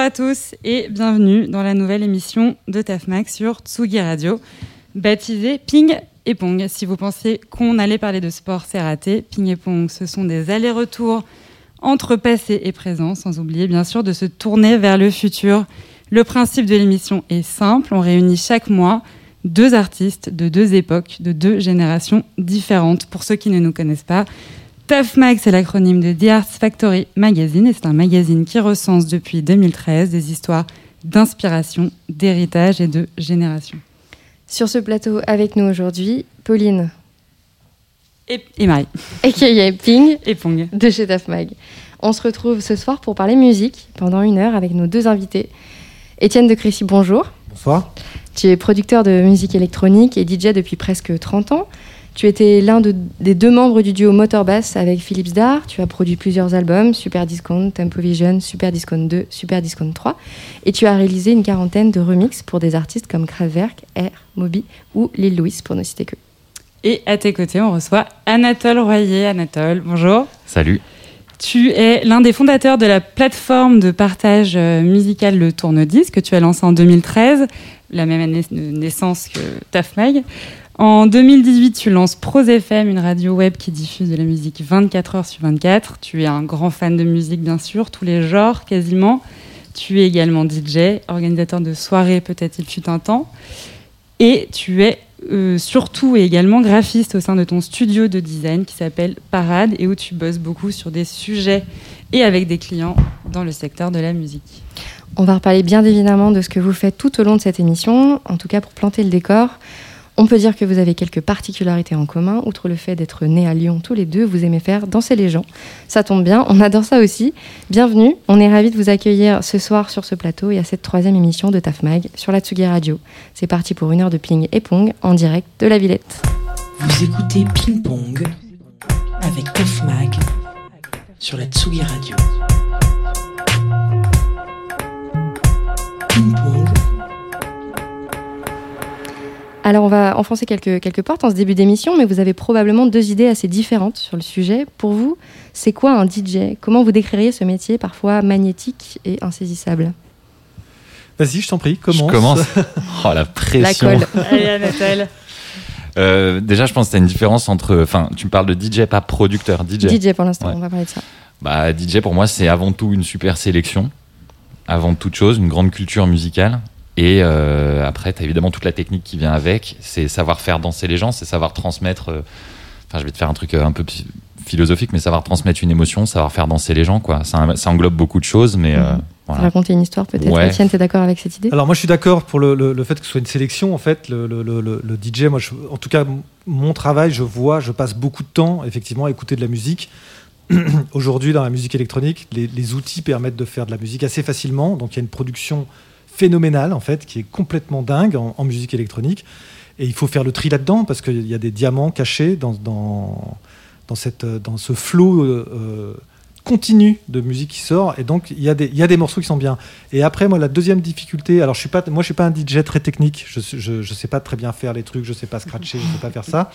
À tous et bienvenue dans la nouvelle émission de TAFMAC sur Tsugi Radio, baptisée Ping et Pong. Si vous pensiez qu'on allait parler de sport, c'est raté. Ping et Pong, ce sont des allers-retours entre passé et présent, sans oublier bien sûr de se tourner vers le futur. Le principe de l'émission est simple, on réunit chaque mois deux artistes de deux époques, de deux générations différentes. Pour ceux qui ne nous connaissent pas, TAF Mag, c'est l'acronyme de The Arts Factory Magazine et c'est un magazine qui recense depuis 2013 des histoires d'inspiration, d'héritage et de génération. Sur ce plateau avec nous aujourd'hui, Pauline, Et, et Marie, a.k.a. Ping, et Pong. de chez Taf Mag. On se retrouve ce soir pour parler musique pendant une heure avec nos deux invités. Étienne de Crécy, bonjour. Bonsoir. Tu es producteur de musique électronique et DJ depuis presque 30 ans. Tu étais l'un de- des deux membres du duo Motorbass avec Philippe Zdar. Tu as produit plusieurs albums, Super Discount, Tempo Vision, Super Discount 2, Super Discount 3. Et tu as réalisé une quarantaine de remixes pour des artistes comme Kraftwerk, Air, Moby ou Lil Louis, pour ne citer que. Et à tes côtés, on reçoit Anatole Royer. Anatole, bonjour. Salut. Tu es l'un des fondateurs de la plateforme de partage euh, musical Le Tourne-Disque que tu as lancé en 2013, la même année de naissance que TAF Mag. En 2018, tu lances Pros FM, une radio web qui diffuse de la musique 24 heures sur 24. Tu es un grand fan de musique, bien sûr, tous les genres quasiment. Tu es également DJ, organisateur de soirées, peut-être il fut un temps. Et tu es euh, surtout et également graphiste au sein de ton studio de design qui s'appelle Parade et où tu bosses beaucoup sur des sujets et avec des clients dans le secteur de la musique. On va reparler bien évidemment de ce que vous faites tout au long de cette émission. En tout cas, pour planter le décor, on peut dire que vous avez quelques particularités en commun. Outre le fait d'être nés à Lyon tous les deux, vous aimez faire danser les gens. Ça tombe bien, on adore ça aussi. Bienvenue, on est ravis de vous accueillir ce soir sur ce plateau et à cette troisième émission de TAF Mag sur la Tsugi Radio. C'est parti pour une heure de ping et pong en direct de la Villette. Vous écoutez Ping Pong avec Tef Mag sur la Tsugi Radio. Alors on va enfoncer quelques, quelques portes en ce début d'émission, mais vous avez probablement deux idées assez différentes sur le sujet. Pour vous, c'est quoi un DJ Comment vous décririez ce métier parfois magnétique et insaisissable? Vas-y, je t'en prie, commence. Je commence. Oh la pression. La colle. Allez Anatole. Euh, déjà, je pense que tu as une différence entre. Enfin, tu me parles de DJ, pas producteur. DJ. DJ pour l'instant, Ouais. on va parler de ça. Bah, DJ pour moi, c'est avant tout une super sélection. Avant toute chose, une grande culture musicale. Et euh, après, tu as évidemment toute la technique qui vient avec. C'est savoir faire danser les gens, c'est savoir transmettre. euh, Enfin, je vais te faire un truc euh, un peu philosophique, mais savoir transmettre une émotion, savoir faire danser les gens, quoi. Ça, ça englobe beaucoup de choses, mais euh, Mhm. voilà. Raconter une histoire peut-être. Ouais. Étienne, t'es d'accord avec cette idée? Alors moi, je suis d'accord pour le, le- le fait que ce soit une sélection. En fait, le, le- le- le- le DJ, moi, je- en tout cas, mon travail, je vois, je passe beaucoup de temps, effectivement, à écouter de la musique. Aujourd'hui, dans la musique électronique, les, les outils permettent de faire de la musique assez facilement. Donc, il y a une production phénoménale, en fait, qui est complètement dingue en, musique électronique. Et il faut faire le tri là-dedans parce qu'il y a des diamants cachés dans, dans, cette, dans ce flot euh, euh, continu de musique qui sort. Et donc, il y, a des, il y a des morceaux qui sont bien. Et après, moi, la deuxième difficulté, alors je suis pas, moi, je suis pas un DJ très technique. Je, je, sais pas très bien faire les trucs, je sais pas scratcher, je sais pas faire ça.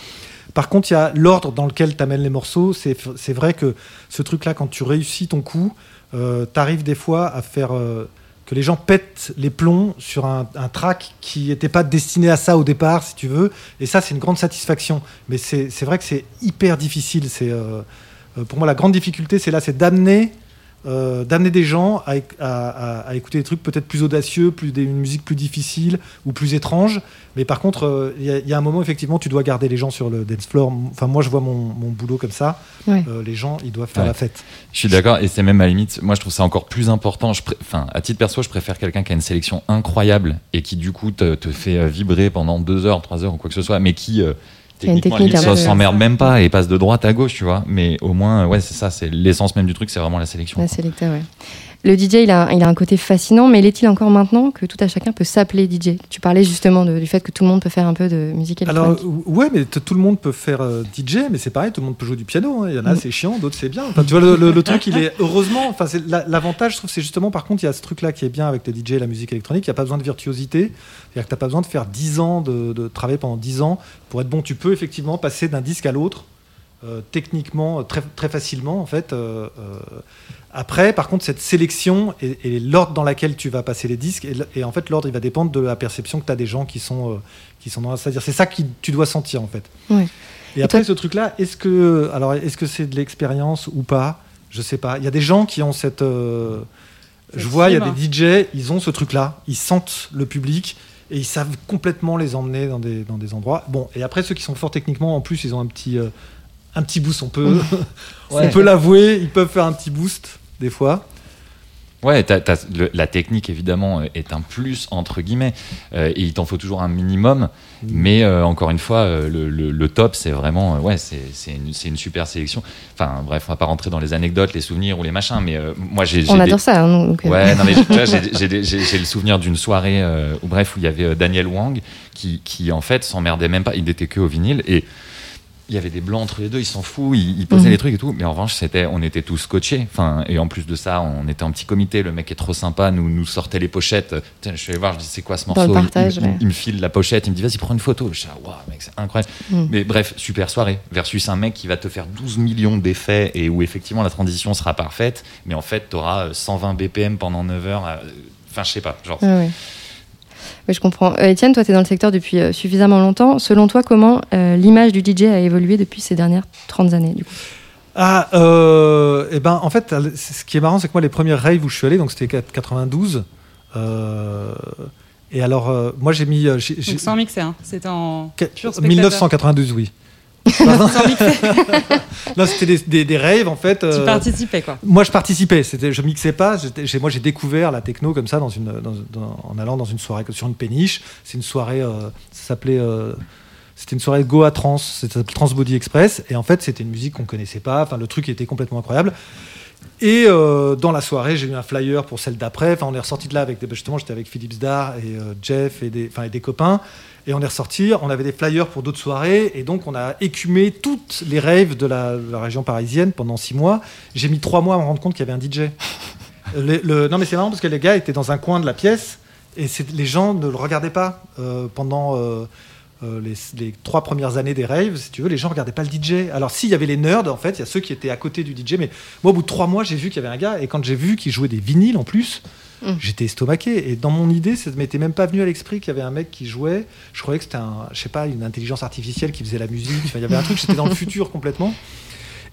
Par contre, il y a l'ordre dans lequel tu amènes les morceaux. C'est vrai que ce truc-là, quand tu réussis ton coup, euh, tu arrives des fois à faire euh, que les gens pètent les plombs sur un, un track qui n'était pas destiné à ça au départ, si tu veux. Et ça, c'est une grande satisfaction. Mais c'est vrai que c'est hyper difficile. C'est euh, euh, pour moi la grande difficulté, c'est là, c'est d'amener euh, d'amener des gens à, éc- à- à- à écouter des trucs peut-être plus audacieux, plus des, une musique plus difficile ou plus étrange. Mais par contre, euh, il y, a- il y a un moment effectivement, tu dois garder les gens sur le dance floor. Enfin, moi, je vois mon, mon boulot comme ça. Ouais. Euh, les gens, ils doivent faire Ouais. la fête. Je suis d'accord, et c'est même à la limite, moi je trouve ça encore plus important. Je pré- Enfin, à titre perso, je préfère quelqu'un qui a une sélection incroyable et qui du coup te, te fait vibrer pendant deux heures, trois heures ou quoi que ce soit, mais qui techniquement technique limite, ça s'emmerde même pas et passe de droite à gauche, tu vois. Mais au moins, ouais, c'est ça, c'est l'essence même du truc, c'est vraiment la sélection. La sélecta, ouais. Le DJ, il a, il a un côté fascinant, mais l'est-il encore maintenant que tout à chacun peut s'appeler DJ Tu parlais justement de- du fait que tout le monde peut faire un peu de musique Alors, électronique. ouais, mais tout le monde peut faire euh, DJ, mais c'est pareil, tout le monde peut jouer du piano. hein. Il y en a, Mm. c'est chiant, d'autres, c'est bien. Enfin, tu vois, le, le- le truc, il est heureusement. Enfin, l'avantage, je trouve, c'est justement, par contre, il y a ce truc-là qui est bien avec les DJ et la musique électronique. Il n'y a pas besoin de virtuosité. C'est-à-dire que tu n'as pas besoin de faire 10 ans, de, de travailler pendant 10 ans pour être bon. Tu peux effectivement passer d'un disque à l'autre. Euh, techniquement, euh, très, très facilement, en fait. euh, après, par contre, cette sélection et, et l'ordre dans laquelle tu vas passer les disques, et, en fait, l'ordre, il va dépendre de la perception que tu as des gens qui sont, qui sont dans C'est-à-dire, c'est ça que tu dois sentir, en fait. Ouais. Et, Et après, toi- ce truc-là, est-ce que, alors, est-ce que c'est de l'expérience ou pas? Je sais pas. Il y a des gens qui ont cette. je vois, il y a des DJ, ils ont ce truc-là. Ils sentent le public et ils savent complètement les emmener dans des, dans des endroits. Bon, et après, ceux qui sont forts techniquement, en plus, ils ont un petit, euh, un petit boost. On peut, on peut l'avouer, ils peuvent faire un petit boost, des fois. Ouais, le- la technique évidemment euh, est un plus entre guillemets, euh, et il t'en faut toujours un minimum. Mais euh, encore une fois, euh, le, le- le top, c'est vraiment, ouais, c'est c'est une, une super sélection. Enfin, bref, on va pas rentrer dans les anecdotes, les souvenirs ou les machins, mais euh, moi j'ai. On des- adore ça. hein, donc, Ouais, non mais tu vois, j'ai- le souvenir d'une soirée euh, où bref où il y avait Daniel Wang qui, qui en fait s'emmerdait même pas, il n'était que au vinyle et il y avait des blancs entre les deux, il s'en fout, il, il posait Mhm. les trucs et tout, mais en revanche c'était, on était tous scotchés, enfin et en plus de ça on était un petit comité, le mec est trop sympa, nous nous sortait les pochettes, je suis allé voir, je dis c'est quoi ce morceau, Il- me file la pochette, il me dit vas-y prends une photo, je dis ah, waouh mec c'est incroyable, Mhm. mais bref super soirée. Versus un mec qui va te faire 12 millions d'effets et où effectivement la transition sera parfaite, mais en fait tu auras 120 BPM pendant 9 heures, euh, enfin je sais pas, genre. Ouais, ouais. Oui, je comprends. Euh, Étienne, toi, tu es dans le secteur depuis euh, suffisamment longtemps. Selon toi, comment euh, l'image du DJ a évolué depuis ces dernières 30 années du coup? Ah, euh, et ben, en fait, ce qui est marrant, c'est que moi, les premières raves où je suis allé, donc c'était 92. euh, et alors, euh, moi, j'ai mis. j'ai- j'ai- Donc sans mixer, hein. c'était en que- pur spectateur. 1992, oui. Non, c'était des, des, des raves, en fait. tu euh, participais quoi. Moi, je participais. C'était, je mixais pas. Moi, j'ai découvert la techno comme ça dans une, dans- dans- en allant dans une soirée sur une péniche. C'est une soirée. euh, ça s'appelait. euh, c'était une soirée Goa Trans. Ça s'appelait Trans Body Express. Et en fait, c'était une musique qu'on connaissait pas. Enfin, le truc était complètement incroyable. Et euh, dans la soirée, j'ai eu un flyer pour celle d'après. Enfin, on est ressorti de là avec des, justement, j'étais avec Philippe Zdar et euh, Jeff et des, enfin, et des copains. Et on est ressorti. On avait des flyers pour d'autres soirées. Et donc, on a écumé toutes les raves de la, de la région parisienne pendant six mois. J'ai mis trois mois à me rendre compte qu'il y avait un DJ. Le- le- non, mais c'est marrant parce que les gars étaient dans un coin de la pièce et les gens ne le regardaient pas euh, pendant euh, les, les trois premières années des raves. Si tu veux, les gens regardaient pas le DJ. Alors, s'il y avait les nerds, en fait, il y a ceux qui étaient à côté du DJ. Mais moi, au bout de trois mois, j'ai vu qu'il y avait un gars et quand j'ai vu qu'il jouait des vinyles en plus. Mm. J'étais estomaqué et dans mon idée, ça ne m'était même pas venu à l'esprit qu'il y avait un mec qui jouait. Je croyais que c'était un, je sais pas, une intelligence artificielle qui faisait la musique. Enfin, il y avait un truc, j'étais dans le futur complètement.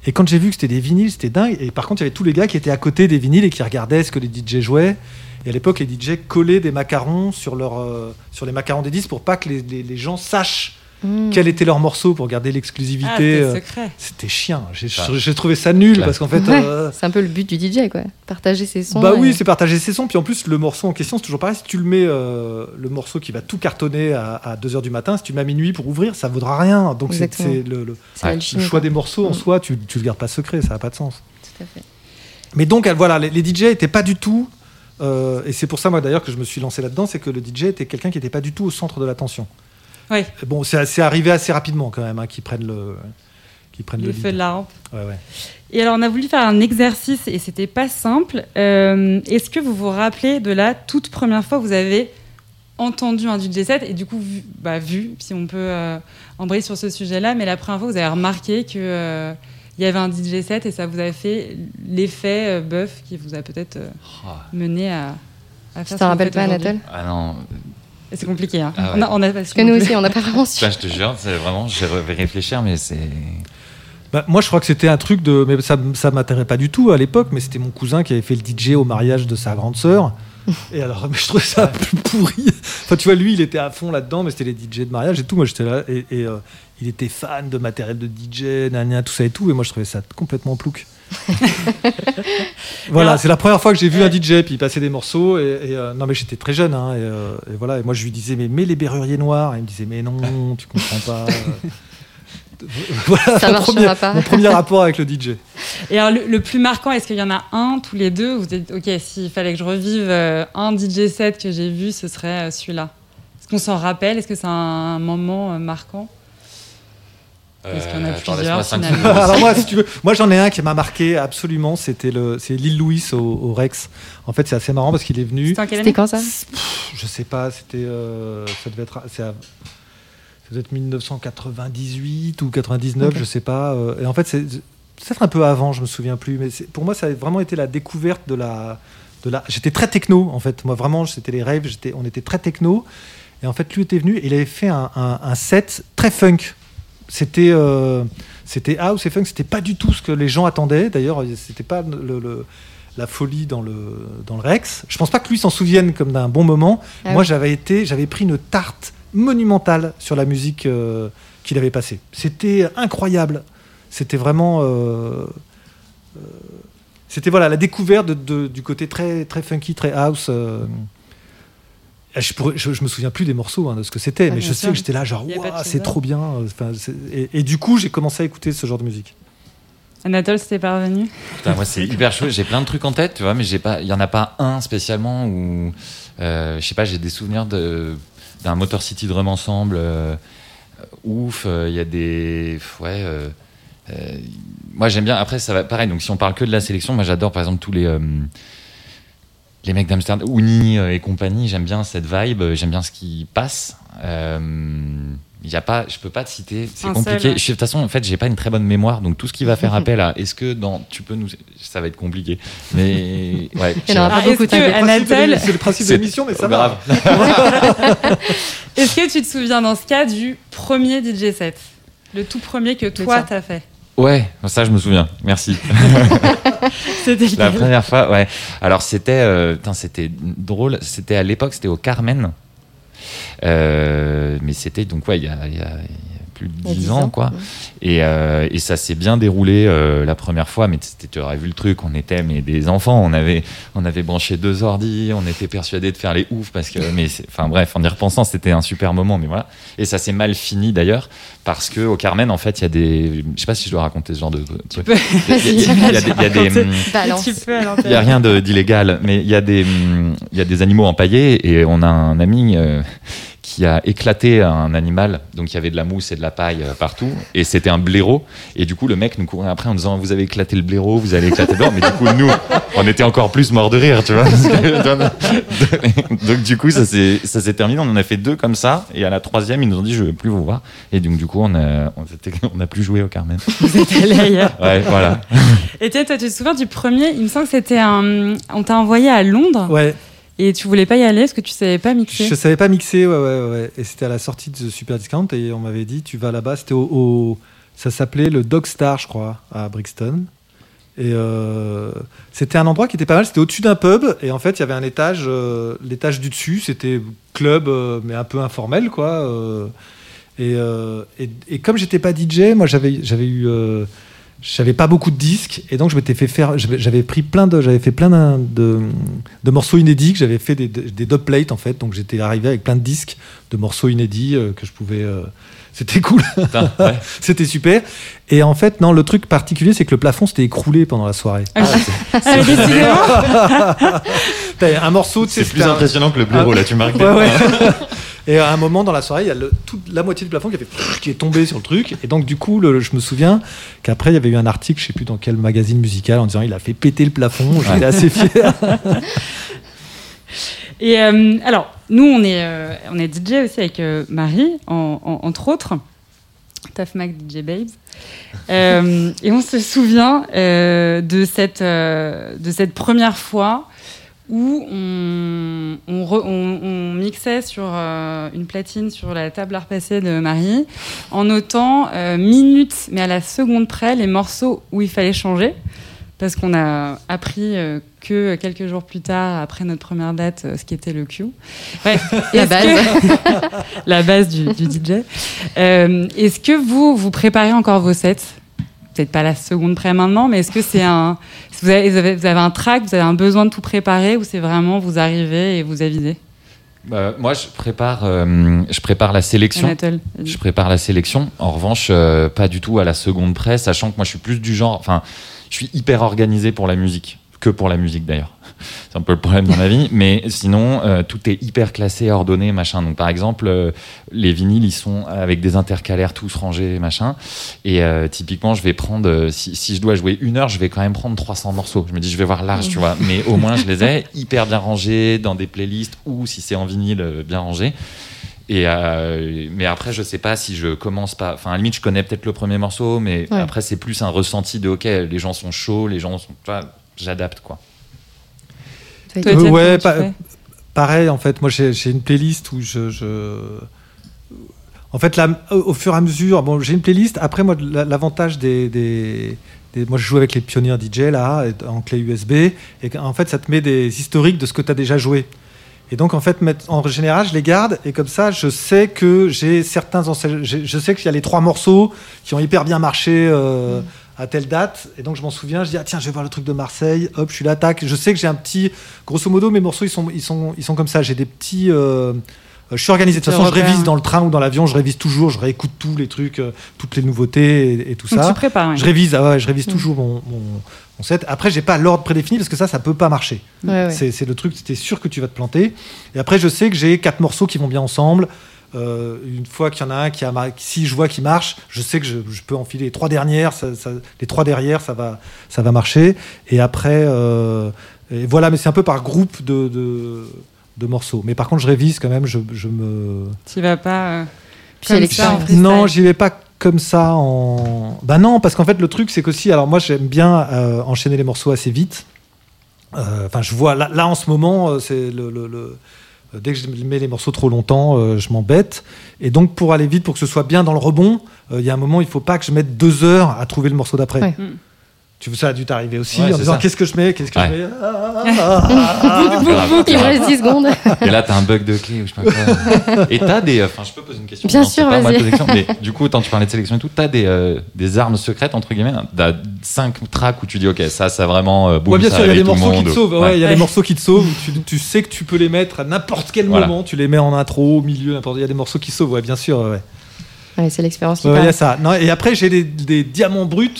Et quand j'ai vu que c'était des vinyles, c'était dingue. Et par contre, il y avait tous les gars qui étaient à côté des vinyles et qui regardaient ce que les DJ jouaient. Et à l'époque, les DJ collaient des macarons sur, leur, euh, sur les macarons des disques pour pas que les, les- les gens sachent Mmh. quel était leur morceau pour garder Ah, l'exclusivité. c'était euh, secret. c'était chiant. J'ai trouvé ça nul parce qu'en fait. Ouais, euh, C'est un peu le but du DJ, quoi. Partager ses sons. bah et- oui, c'est partager ses sons. Puis en plus, le morceau en question, c'est toujours pareil. Si tu le mets, euh, le morceau qui va tout cartonner à, 2h du matin, si tu le mets à minuit pour ouvrir, ça vaudra rien. Donc c'est le, le- Ouais, choix quoi. des morceaux en Mm. soi, tu, tu le gardes pas secret, ça n'a pas de sens. Tout à fait. Mais donc, voilà, les, les DJ étaient pas du tout. Euh, et c'est pour ça, moi d'ailleurs, que je me suis lancé là-dedans, c'est que le DJ était quelqu'un qui n'était pas du tout au centre de l'attention. Oui, Bon, c'est arrivé assez rapidement quand même, hein, qu'ils prennent le, qu'ils prennent le, le lead. feu de la rampe. Ouais, ouais. Et alors, on a voulu faire un exercice et c'était pas simple. Euh, Est-ce que vous vous rappelez de la toute première fois que vous avez entendu un DJ set et du coup vu, bah, vu si on peut euh, embrayer sur ce sujet-là, mais la première fois vous avez remarqué que euh, il y avait un DJ set et ça vous a fait l'effet euh, bœuf qui vous a peut-être euh, Ah. mené à, à faire rappelles faites pas. Nathalie Ah non, C'est compliqué. Hein. Ah ouais. on, a, on a pas Parce que nous aussi, on n'a pas vraiment su. ça je te jure, c'est vraiment, je vais réfléchir, mais c'est. Bah, moi, je crois que c'était un truc de. Mais ça, ça m'intéressait pas du tout à l'époque, mais c'était mon cousin qui avait fait le DJ au mariage de sa grande sœur. Et alors, mais je trouvais ça plus pourri. Enfin, tu vois, lui, il était à fond là-dedans, mais c'était les DJ de mariage et tout. Moi, j'étais là. Et, et, euh, il était fan de matériel de DJ, gna, tout ça et tout. Et moi, je trouvais ça complètement plouc. voilà, c'est la première fois que j'ai vu un DJ, puis il passait des morceaux. Et, et, euh, non, mais j'étais très jeune. Hein, et, euh, et voilà. Et moi, je lui disais, mais mets les berruriers noirs. Et il me disait, mais non, tu comprends pas. voilà Ça mon premier, pas. mon premier rapport avec le DJ. Et alors, le, le plus marquant, est-ce qu'il y en a un, tous les deux Vous dites, ok, s'il fallait que je revive euh, un DJ set que j'ai vu, ce serait euh, celui-là. Est-ce qu'on s'en rappelle? Est-ce que c'est un moment euh, marquant? Est-ce qu'il y en a Euh, plusieurs, finalement. Alors moi, si tu veux, moi j'en ai un qui m'a marqué absolument. C'était le, c'est Lil Louis au, au Rex. En fait, c'est assez marrant parce qu'il est venu. C'était quand ça? Pff, Je sais pas, c'était, euh, ça devait être, devait être 1998 ou 99, Ok. je sais pas. euh, et en fait, c'est peut-être un peu avant, je me souviens plus. Mais pour moi, ça a vraiment été la découverte de la, de la. J'étais très techno en fait. Moi, vraiment, c'était les rêves. On était très techno. Et en fait, lui était venu. et Il avait fait un, un- un set très funk. C'était, euh, c'était house et funk. C'était pas du tout ce que les gens attendaient. D'ailleurs, c'était pas le- le- la folie dans le, dans le Rex. Je pense pas que lui s'en souvienne comme d'un bon moment. Ah Moi, oui. j'avais été, j'avais pris une tarte monumentale sur la musique euh, qu'il avait passée. C'était incroyable. C'était vraiment, euh, euh, c'était voilà la découverte de- de- du côté très très funky, très house. euh. Je, pourrais- je, je me souviens plus des morceaux hein, de ce que c'était, Ah, mais je sûr. sais que j'étais là genre c'est trop bien. Enfin, et, et du coup, j'ai commencé à écouter ce genre de musique. Anatole, c'était parvenu Putain, moi, c'est hyper chaud. J'ai plein de trucs en tête, tu vois, mais j'ai pas. Il y en a pas un spécialement où, euh, je sais pas, j'ai des souvenirs de d'un Motor City Drum Ensemble. euh, ouf, euh, il y a des. Ouais. euh, moi, j'aime bien. Après, ça va pareil. Donc, si on parle que de la sélection, moi, j'adore, par exemple, tous les. les mecs d'Amsterdam, euh, et compagnie, j'aime bien cette vibe, j'aime bien ce qui passe. Il y a pas, je peux pas te citer, c'est compliqué. Je- de toute façon, en fait, j'ai pas une très bonne mémoire, donc tout ce qui va faire appel à, est-ce que dans, tu peux nous, ça va être compliqué. Mais ouais. Il Ah, C'est le principe de l'émission, mais ça grave. va. est-ce que tu te souviens dans ce cas du premier DJ set? Le tout premier que toi, t'as fait Ouais, ça je me souviens. Merci. C'était La première fois, ouais. Alors c'était, euh, putain, c'était drôle. C'était à l'époque, c'était au Carmen. Euh, mais c'était donc ouais, il y a, il y a- y a plus de Il y a 10 10 ans, ans, quoi. ouais. Et, euh, et ça s'est bien déroulé euh, la première fois, mais c'était- tu aurais vu le truc, on était mais des enfants, on avait, on avait branché deux ordis, on était persuadés de faire les oufs parce que, mais c'est- enfin bref, en y repensant, c'était un super moment, mais voilà. Et ça s'est mal fini d'ailleurs parce que au Carmen, en fait, il y a des, je sais pas si je dois raconter ce genre de truc. Il y a- il y a- il y a des- il y a des, hum, n'y a rien de- d'illégal, mais il y, a des, hum, il y a des animaux empaillés et on a un ami euh, qui a éclaté un animal. Donc il y avait de la mousse et de la paille euh, partout et c'était un blaireau. Et du coup, le mec nous courait après en disant Vous avez éclaté le blaireau, vous allez éclater l'or. Mais du coup, nous, on était encore plus morts de rire, tu vois. que- donc du coup, ça s'est ça s'est terminé. On en a fait deux comme ça. Et à la troisième, ils nous ont dit Je veux plus vous voir. Et donc du coup, on a, on, a plus joué au Carmen. Vous êtes allé ailleurs. Ouais, voilà. Et tiens, toi, tu te souviens du premier? Il me semble que c'était un. On t'a envoyé à Londres Ouais, et tu voulais pas y aller parce que tu savais pas mixer. Je savais pas mixer, ouais, ouais, ouais. Et c'était à la sortie de Super Discount et on m'avait dit, tu vas là-bas. C'était au, ça s'appelait le Dog Star, je crois, à Brixton. Et euh, c'était un endroit qui était pas mal. C'était au-dessus d'un pub et en fait, il y avait un étage. euh, L'étage du dessus, c'était club, euh, mais un peu informel, quoi. et, et, et comme j'étais pas DJ, moi, j'avais, j'avais eu. J'avais pas beaucoup de disques et donc je m'étais fait faire j'avais pris plein de j'avais fait plein de, de morceaux inédits que j'avais fait des, des dubplates en fait. Donc j'étais arrivé avec plein de disques de morceaux inédits euh, que je pouvais euh, c'était cool. Ouais. c'était super. Et en fait non le truc particulier c'est que le plafond s'était écroulé pendant la soirée. Ah, ah. T'as un morceau C'est plus un- impressionnant que le blaireau, là, tu marques. Des Ouais, ouais. Et à un moment dans la soirée, il y a le- toute la moitié du plafond qui, a fait qui est tombé sur le truc. Et donc, du coup, le- je me souviens qu'après, il y avait eu un article, je sais plus dans quel magazine musical, en disant il a fait péter le plafond. J'étais Ouais. assez fier. Et euh, alors, nous, on est, euh, on est DJ aussi avec euh, Marie, en- en- entre autres. Tough Mac DJ Babes. Euh, et on se souvient euh, de, cette, euh, de cette première fois où on, on, re- on- on mixait sur euh, une platine sur la table à repasser de Marie en notant euh, minutes, mais à la seconde près, les morceaux où il fallait changer. Parce qu'on a appris euh, que quelques jours plus tard, après notre première date, ce qui était le Q. Bref, La base. que- la base du, du DJ. Est-ce que vous, vous préparez encore vos sets? Peut-être pas la seconde près maintenant, mais est-ce que c'est un. Vous avez, vous, avez, vous avez un track, vous avez un besoin de tout préparer ou c'est vraiment vous arrivez et vous avisez? Bah, moi, je prépare, euh, je prépare la sélection. Anatole. Je prépare la sélection. En revanche, euh, pas du tout à la seconde près, sachant que moi, je suis plus du genre. Enfin, je suis hyper organisé pour la musique, que pour la musique d'ailleurs. C'est un peu le problème dans la vie. Mais sinon, euh, tout est hyper classé, ordonné, machin. Donc, par exemple, euh, les vinyles, ils sont avec des intercalaires tous rangés, machin. Et euh, typiquement, je vais prendre, si, si je dois jouer une heure, je vais quand même prendre 300 morceaux. Je me dis, je vais voir large, tu vois. Mais au moins, je les ai hyper bien rangés dans des playlists ou si c'est en vinyle, bien rangé. Et euh, mais après, je sais pas si je commence pas. Enfin, à la limite, je connais peut-être le premier morceau, mais Ouais. après, c'est plus un ressenti de OK, les gens sont chauds, les gens sont. tu vois, J'adapte quoi. Toi, Étienne, ouais, fais? Pareil, en fait, moi j'ai une playlist où je. je- En fait, là, au fur et à mesure, bon, j'ai une playlist. Après, moi, la- l'avantage des, des- des- Moi, je joue avec les pionniers DJ, là, en clé USB. Et en fait, ça te met des historiques de ce que tu as déjà joué. Et donc, en fait, en général, je les garde. Et comme ça, je sais que j'ai certains. Je sais qu'il y a les trois morceaux qui ont hyper bien marché. euh, à telle date, et donc je m'en souviens, je dis ah tiens je vais voir le truc de Marseille, hop je suis là, tac, je sais que j'ai un petit, grosso modo mes morceaux ils sont, ils sont, ils sont comme ça, j'ai des petits, euh, je suis organisé, de toute façon je révise dans le train ou dans l'avion, je révise toujours, je réécoute tous les trucs, euh, toutes les nouveautés et, et tout Donc ça. tu prépares. ouais. Je révise, ah ouais, je révise Mm. toujours mon, mon, mon set. Après, j'ai pas l'ordre prédéfini parce que ça, ça peut pas marcher. Ouais. C'est c'est le truc, c'était sûr que tu vas te planter. Et après, je sais que j'ai quatre morceaux qui vont bien ensemble. Euh, une fois qu'il y en a un qui a mar- si je vois qu'il marche, je sais que je, je peux enfiler les trois dernières, ça- ça- les trois derrière, ça va, ça va marcher. Et après, euh, et voilà, mais c'est un peu par groupe de, de, de morceaux. Mais par contre, je révise quand même, je, je me. Tu vas pas. euh, Puis comme il y a ça, en. Non, j'y vais pas comme ça en. Bah non, parce qu'en fait, le truc, c'est qu'aussi, alors moi, j'aime bien euh, enchaîner les morceaux assez vite. Euh, Enfin, je vois, là, là, en ce moment, c'est le. le- le- Dès que je mets les morceaux trop longtemps, euh, je m'embête. Et donc, pour aller vite, pour que ce soit bien dans le rebond, euh, il y a un moment, il faut pas que je mette deux heures à trouver le morceau d'après. Ouais. Tu ça a dû t'arriver aussi Ouais, en disant qu'est-ce que je mets, qu'est-ce que Ouais. je mets? Ah, ah, ah. Grave, Il reste 10 secondes. Et là, t'as un bug de clé ou je sais pas quoi. Et t'as des. Enfin, je peux poser une question. Bien Non, sûr, vas-y. Mais du coup, quand tu parlais de sélection et tout, t'as des, euh, des armes secrètes, entre guillemets. hein. T'as cinq tracks où tu dis, OK, ça, ça vraiment. euh, boum, Ouais, bien ça sûr, il y a des morceaux qui te sauvent. Ouais, Ouais. il y a des morceaux qui te sauvent. Tu, tu sais que tu peux les mettre à n'importe quel Voilà. moment. Tu les mets en intro, au milieu, n'importe. Il y a des morceaux qui sauvent. Ouais, bien sûr. Ouais, Ouais, c'est l'expérience qui Ouais, y a ça. Non, et après, j'ai des, des diamants bruts.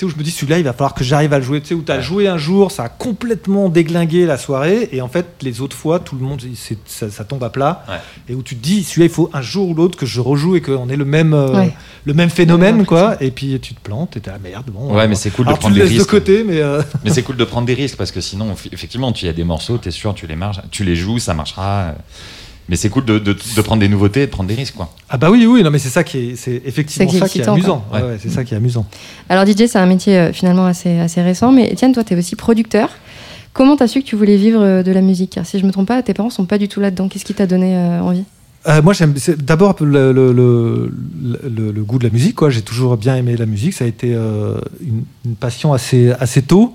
Sais, où je me dis, celui-là, il va falloir que j'arrive à le jouer. Tu sais, où tu as Ouais. joué un jour, ça a complètement déglingué la soirée. Et en fait, les autres fois, tout le monde, c'est- ça, ça tombe à plat. Ouais. Et où tu te dis, celui-là, il faut un jour ou l'autre que je rejoue et qu'on ait le même, euh, Ouais. le même phénomène, Ouais, quoi. Et puis, tu te plantes et t'es, ah merde, bon. Ouais, euh, mais c'est cool de Alors, prendre le des laisses de risques. côté, mais. euh, Mais c'est cool de prendre des risques parce que sinon, effectivement, tu y a des morceaux, t'es sûr, tu les marges, tu les joues, ça marchera. Mais c'est cool de, de, de prendre des nouveautés et de prendre des risques, quoi. Ah bah oui, oui, non mais c'est ça qui est, c'est effectivement ça ça qui est amusant. quoi. Ouais, ouais, c'est ça qui est amusant. Alors DJ, c'est un métier euh, finalement assez, assez récent, mais Étienne, toi, tu es aussi producteur. Comment t'as su que tu voulais vivre euh, de la musique? Car si je me trompe pas, tes parents sont pas du tout là-dedans. Qu'est-ce qui t'a donné euh, envie? Euh, moi, j'aime d'abord le, le, le, le- le goût de la musique. Quoi, j'ai toujours bien aimé la musique. Ça a été euh, une, une passion assez assez tôt.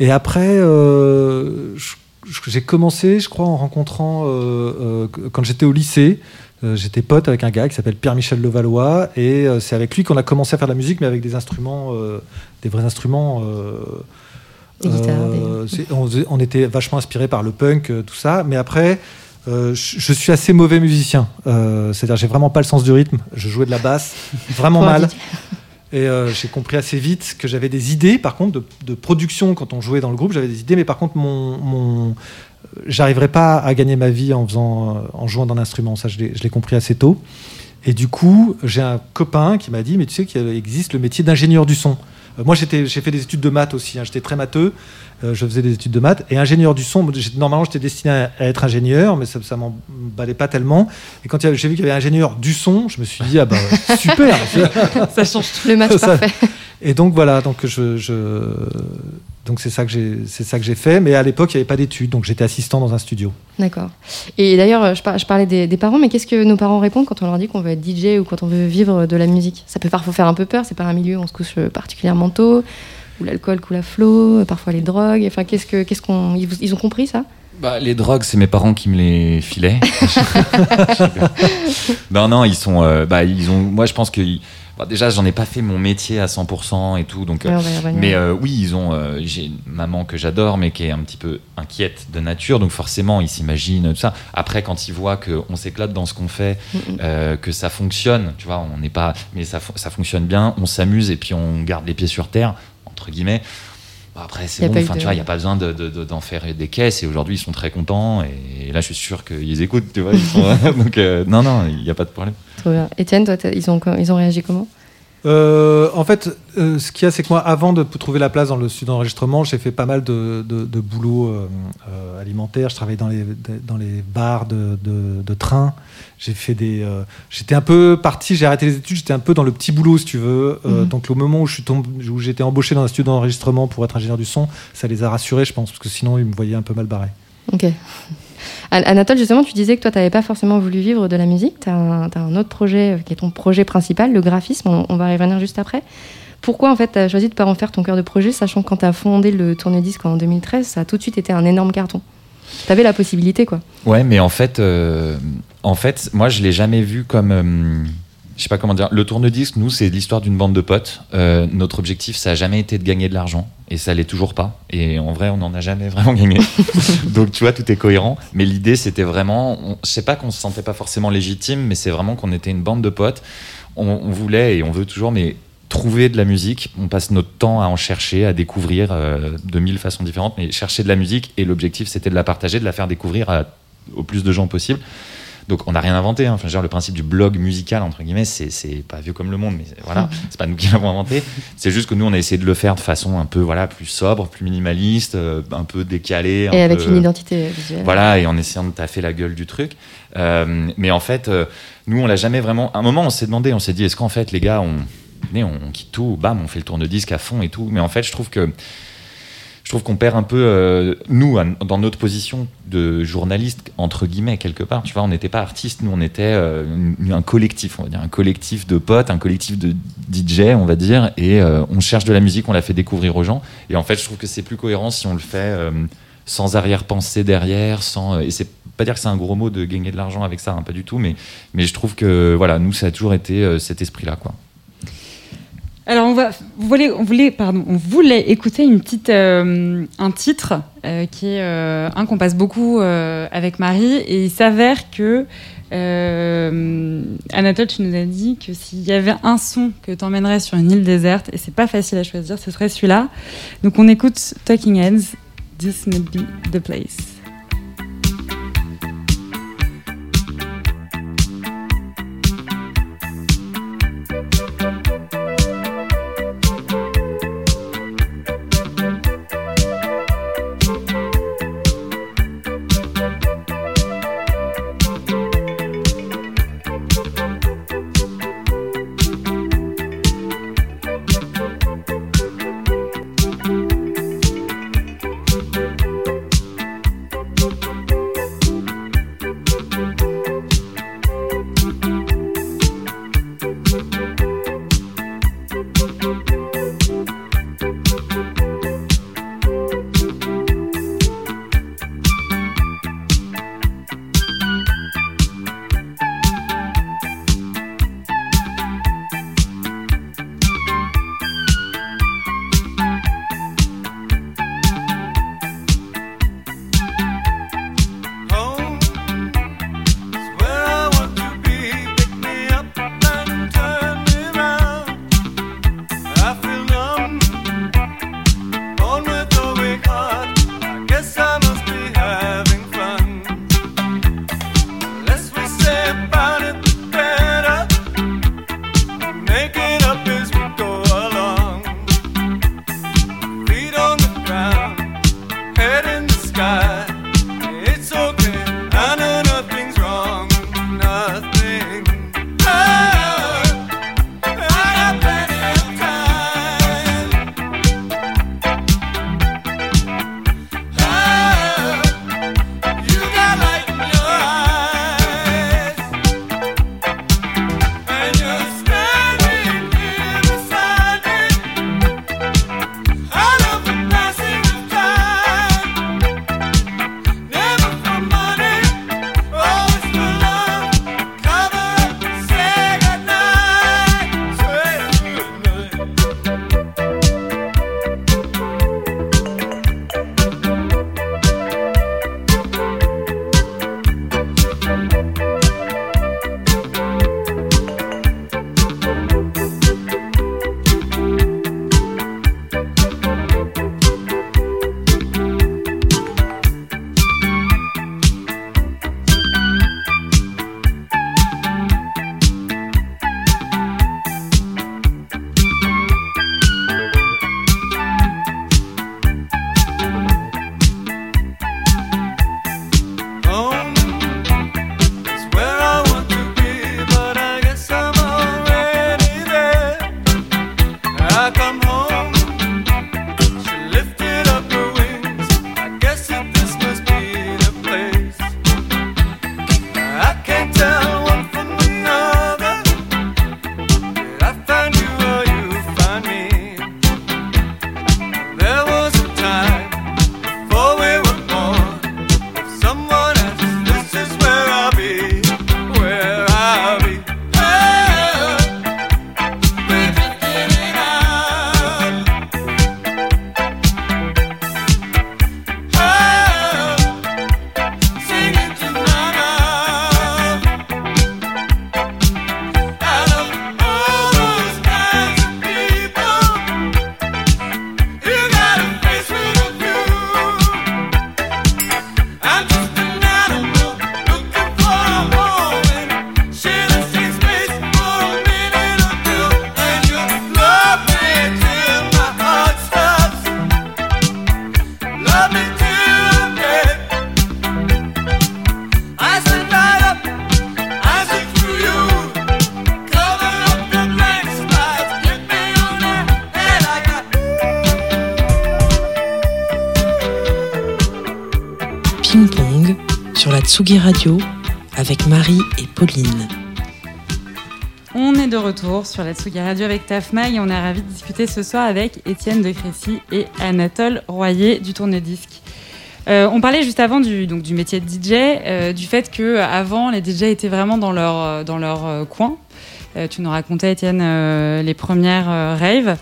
Et après, euh, je- je- j'ai commencé, je crois, en rencontrant euh, euh, quand j'étais au lycée. euh, j'étais pote avec un gars qui s'appelle Pierre-Michel Levallois et c'est avec lui qu'on a commencé à faire de la musique, mais avec des instruments, des vrais instruments. Des guitares, on, était vachement inspiré par le punk, tout ça. Mais après, euh, je, je suis assez mauvais musicien. Euh, C'est-à-dire, j'ai vraiment pas le sens du rythme. Je jouais de la basse vraiment mal. Et euh, j'ai compris assez vite que j'avais des idées, par contre, de, production quand on jouait dans le groupe. J'avais des idées, mais par contre, mon, mon, euh, j'arriverais pas à gagner ma vie en faisant, euh, en jouant d'un instrument. Ça, je l'ai compris assez tôt. Et du coup, j'ai un copain qui m'a dit, mais tu sais qu'il existe le métier d'ingénieur du son. Euh, moi, j'étais, j'ai fait des études de maths aussi. hein. J'étais très matheux. Euh, je faisais des études de maths. Et ingénieur du son, normalement, j'étais destiné à, à être ingénieur, mais ça, ça m'emballait pas tellement. Et quand j'ai vu qu'il y avait ingénieur du son, je me suis dit, ah bah, super. Ça change tout. Le match Ça- parfait. Et donc voilà, donc je, je- donc c'est ça que j'ai, c'est ça que j'ai fait. Mais à l'époque, il n'y avait pas d'études, donc j'étais assistant dans un studio. D'accord. Et d'ailleurs, euh, je, par- je parlais des, des parents, mais qu'est-ce que nos parents répondent quand on leur dit qu'on veut être DJ ou quand on veut vivre de la musique? Ça peut parfois faire un peu peur. C'est pas un milieu où on se couche euh, particulièrement tôt, où l'alcool coule à flot, euh, parfois les drogues. Enfin, qu'est-ce que, qu'est-ce qu'on, ils, ont compris ça? Bah, les drogues, c'est mes parents qui me les filaient. non, non, ils sont. euh, bah, ils ont. Moi, je pense que. Bah, déjà, j'en ai pas fait mon métier à 100% et tout. Donc, euh, Ouais, mais euh, oui, ils ont. euh, J'ai une maman que j'adore, mais qui est un petit peu inquiète de nature. Donc, forcément, ils s'imaginent tout ça. Après, quand ils voient qu'on s'éclate dans ce qu'on fait, Mm, mm. que ça fonctionne, tu vois, on n'est pas. Mais ça, ça fonctionne bien, on s'amuse et puis on garde les pieds sur terre, entre guillemets. Bah, Après, c'est bon, enfin, de- tu vois, il n'y a pas besoin de- de- de- d'en faire des caisses. Et aujourd'hui, ils sont très contents. Et, là, je suis sûr qu'ils écoutent, tu vois. Ils sont, donc, euh, non, non, il n'y a pas de problème. Trop bien. Étienne, toi, ils ont, ils ont réagi comment? Euh, en fait, euh, ce qu'il y a, c'est que moi, avant de trouver la place dans le studio d'enregistrement, j'ai fait pas mal de, de, de boulot euh, alimentaire. Je travaillais dans les, dans les bars de, de, train. J'ai fait des. j'étais un peu parti, j'ai arrêté les études, j'étais un peu dans le petit boulot, si tu veux. Mhm. Donc, au moment où je suis tombé, où j'étais embauché dans un studio d'enregistrement pour être ingénieur du son, ça les a rassurés, je pense, parce que sinon, ils me voyaient un peu mal barré. Ok. An- Anatole, justement, tu disais que toi, tu n'avais pas forcément voulu vivre de la musique. Tu as, un autre projet euh, qui est ton projet principal, le graphisme. On, va y revenir juste après. Pourquoi, en fait, tu as choisi de ne pas en faire ton cœur de projet, sachant que quand tu as fondé le tourne-disque en 2013, ça a tout de suite été un énorme carton? Tu avais la possibilité, quoi. Ouais, mais en fait, euh, en fait, moi, je l'ai jamais vu comme. euh, je sais pas comment dire. Le tourne-disque, nous, c'est l'histoire d'une bande de potes. Euh, notre objectif, ça a jamais été de gagner de l'argent. Et ça l'est toujours pas. Et en vrai, on n'en a jamais vraiment gagné. Donc, tu vois, tout est cohérent. Mais l'idée, c'était vraiment. On, je sais pas qu'on se sentait pas forcément légitime, mais c'est vraiment qu'on était une bande de potes. On, on voulait et on veut toujours, mais trouver de la musique. On passe notre temps à en chercher, à découvrir euh, de mille façons différentes, mais chercher de la musique. Et l'objectif, c'était de la partager, de la faire découvrir à, au plus de gens possible. Donc on n'a rien inventé. Hein. Enfin, dire, le principe du blog musical entre guillemets, c'est pas vieux comme le monde, mais voilà, c'est pas nous qui l'avons inventé. C'est juste que nous on a essayé de le faire de façon un peu voilà plus sobre, plus minimaliste, euh, un peu décalé. Et avec peu- une identité visuelle. voilà, et en essayant de taffer la gueule du truc. Euh, mais en fait, euh, nous, on l'a jamais vraiment. À un moment, on s'est demandé, on s'est dit, est-ce qu'en fait, les gars, on, on, on quitte tout, bam, on fait le tourne-disque à fond et tout. Mais en fait, je trouve que. Je trouve qu'on perd un peu, euh, nous, dans notre position de journaliste, entre guillemets, quelque part. Tu vois, on n'était pas artistes, nous, on était euh, un collectif, on va dire, un collectif de potes, un collectif de DJ, on va dire, et euh, on cherche de la musique, on la fait découvrir aux gens. Et en fait, je trouve que c'est plus cohérent si on le fait sans arrière-pensée derrière, sans. et c'est pas dire que c'est un gros mot de gagner de l'argent avec ça, hein, pas du tout, mais, mais je trouve que, voilà, nous, ça a toujours été cet esprit-là, quoi. Alors on on voulait, pardon, on voulait écouter une petite, euh, un titre euh, qui est euh, un qu'on passe beaucoup avec Marie et il s'avère que Anatole, tu nous as dit que s'il y avait un son que t'emmènerais sur une île déserte et c'est pas facile à choisir, ce serait celui-là. Donc on écoute Talking Heads, This May Be the Place. Radio avec Marie et Pauline. On est de retour sur la Tsugi Radio avec Tafmag et on est ravis de discuter ce soir avec Étienne de Crécy et Anatole Royer du tourne-disque. Euh, on parlait juste avant du, métier de DJ, euh, du fait que avant les DJ étaient vraiment dans leur, euh, coin. Euh, tu nous racontais, Étienne, euh, les premières euh, raves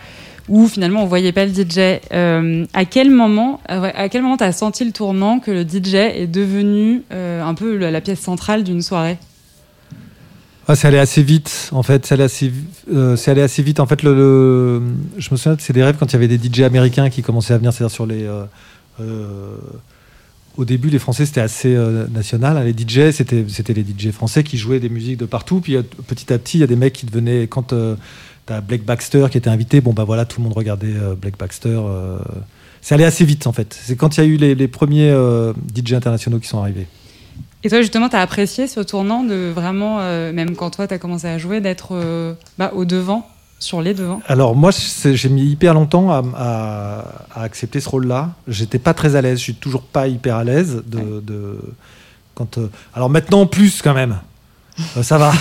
où finalement on voyait pas le DJ. Euh, à quel moment, euh, à quel moment t'as senti le tournant que le DJ est devenu euh, un peu la, pièce centrale d'une soirée? Ah, c'est allé assez vite, en fait. C'est allé assez, vite. En fait, je me souviens, c'est des rêves quand il y avait des DJ américains qui commençaient à venir, c'est-à-dire sur les. au début, les Français, c'était assez national. hein. Les DJ, c'était c'était les DJ français qui jouaient des musiques de partout. Puis petit à petit, il y a des mecs qui devenaient. Quand t'as Blake Baxter qui était invité, bon, bah voilà, tout le monde regardait euh, Blake Baxter. euh. c'est allé assez vite, en fait. C'est quand il y a eu les, les premiers euh, DJ internationaux qui sont arrivés. Et toi, justement, t'as apprécié ce tournant de vraiment, euh, même quand toi t'as commencé à jouer, d'être euh, bah, au devant, sur les devants? Alors moi, j'ai mis hyper longtemps à, à- à accepter ce rôle-là. J'étais pas très à l'aise. Je suis toujours pas hyper à l'aise de, de- quand. euh, alors maintenant plus quand même. Euh, ça va.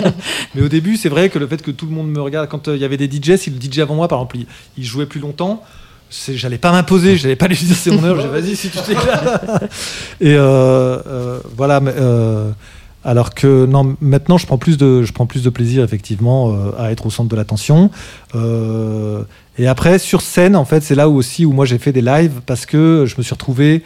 Mais au début, c'est vrai que le fait que tout le monde me regarde, quand euh, il y avait des DJ, si le DJ avant moi, par exemple, il, il jouait plus longtemps, j'allais pas m'imposer, j'allais pas lui dire c'est mon heure, j'ai vas-y si tu t'éclates. Et euh, voilà. mais, alors que non, maintenant je prends plus de, je prends plus de plaisir effectivement à être au centre de l'attention. Et après sur scène, en fait, c'est là où aussi où moi j'ai fait des lives parce que je me suis retrouvé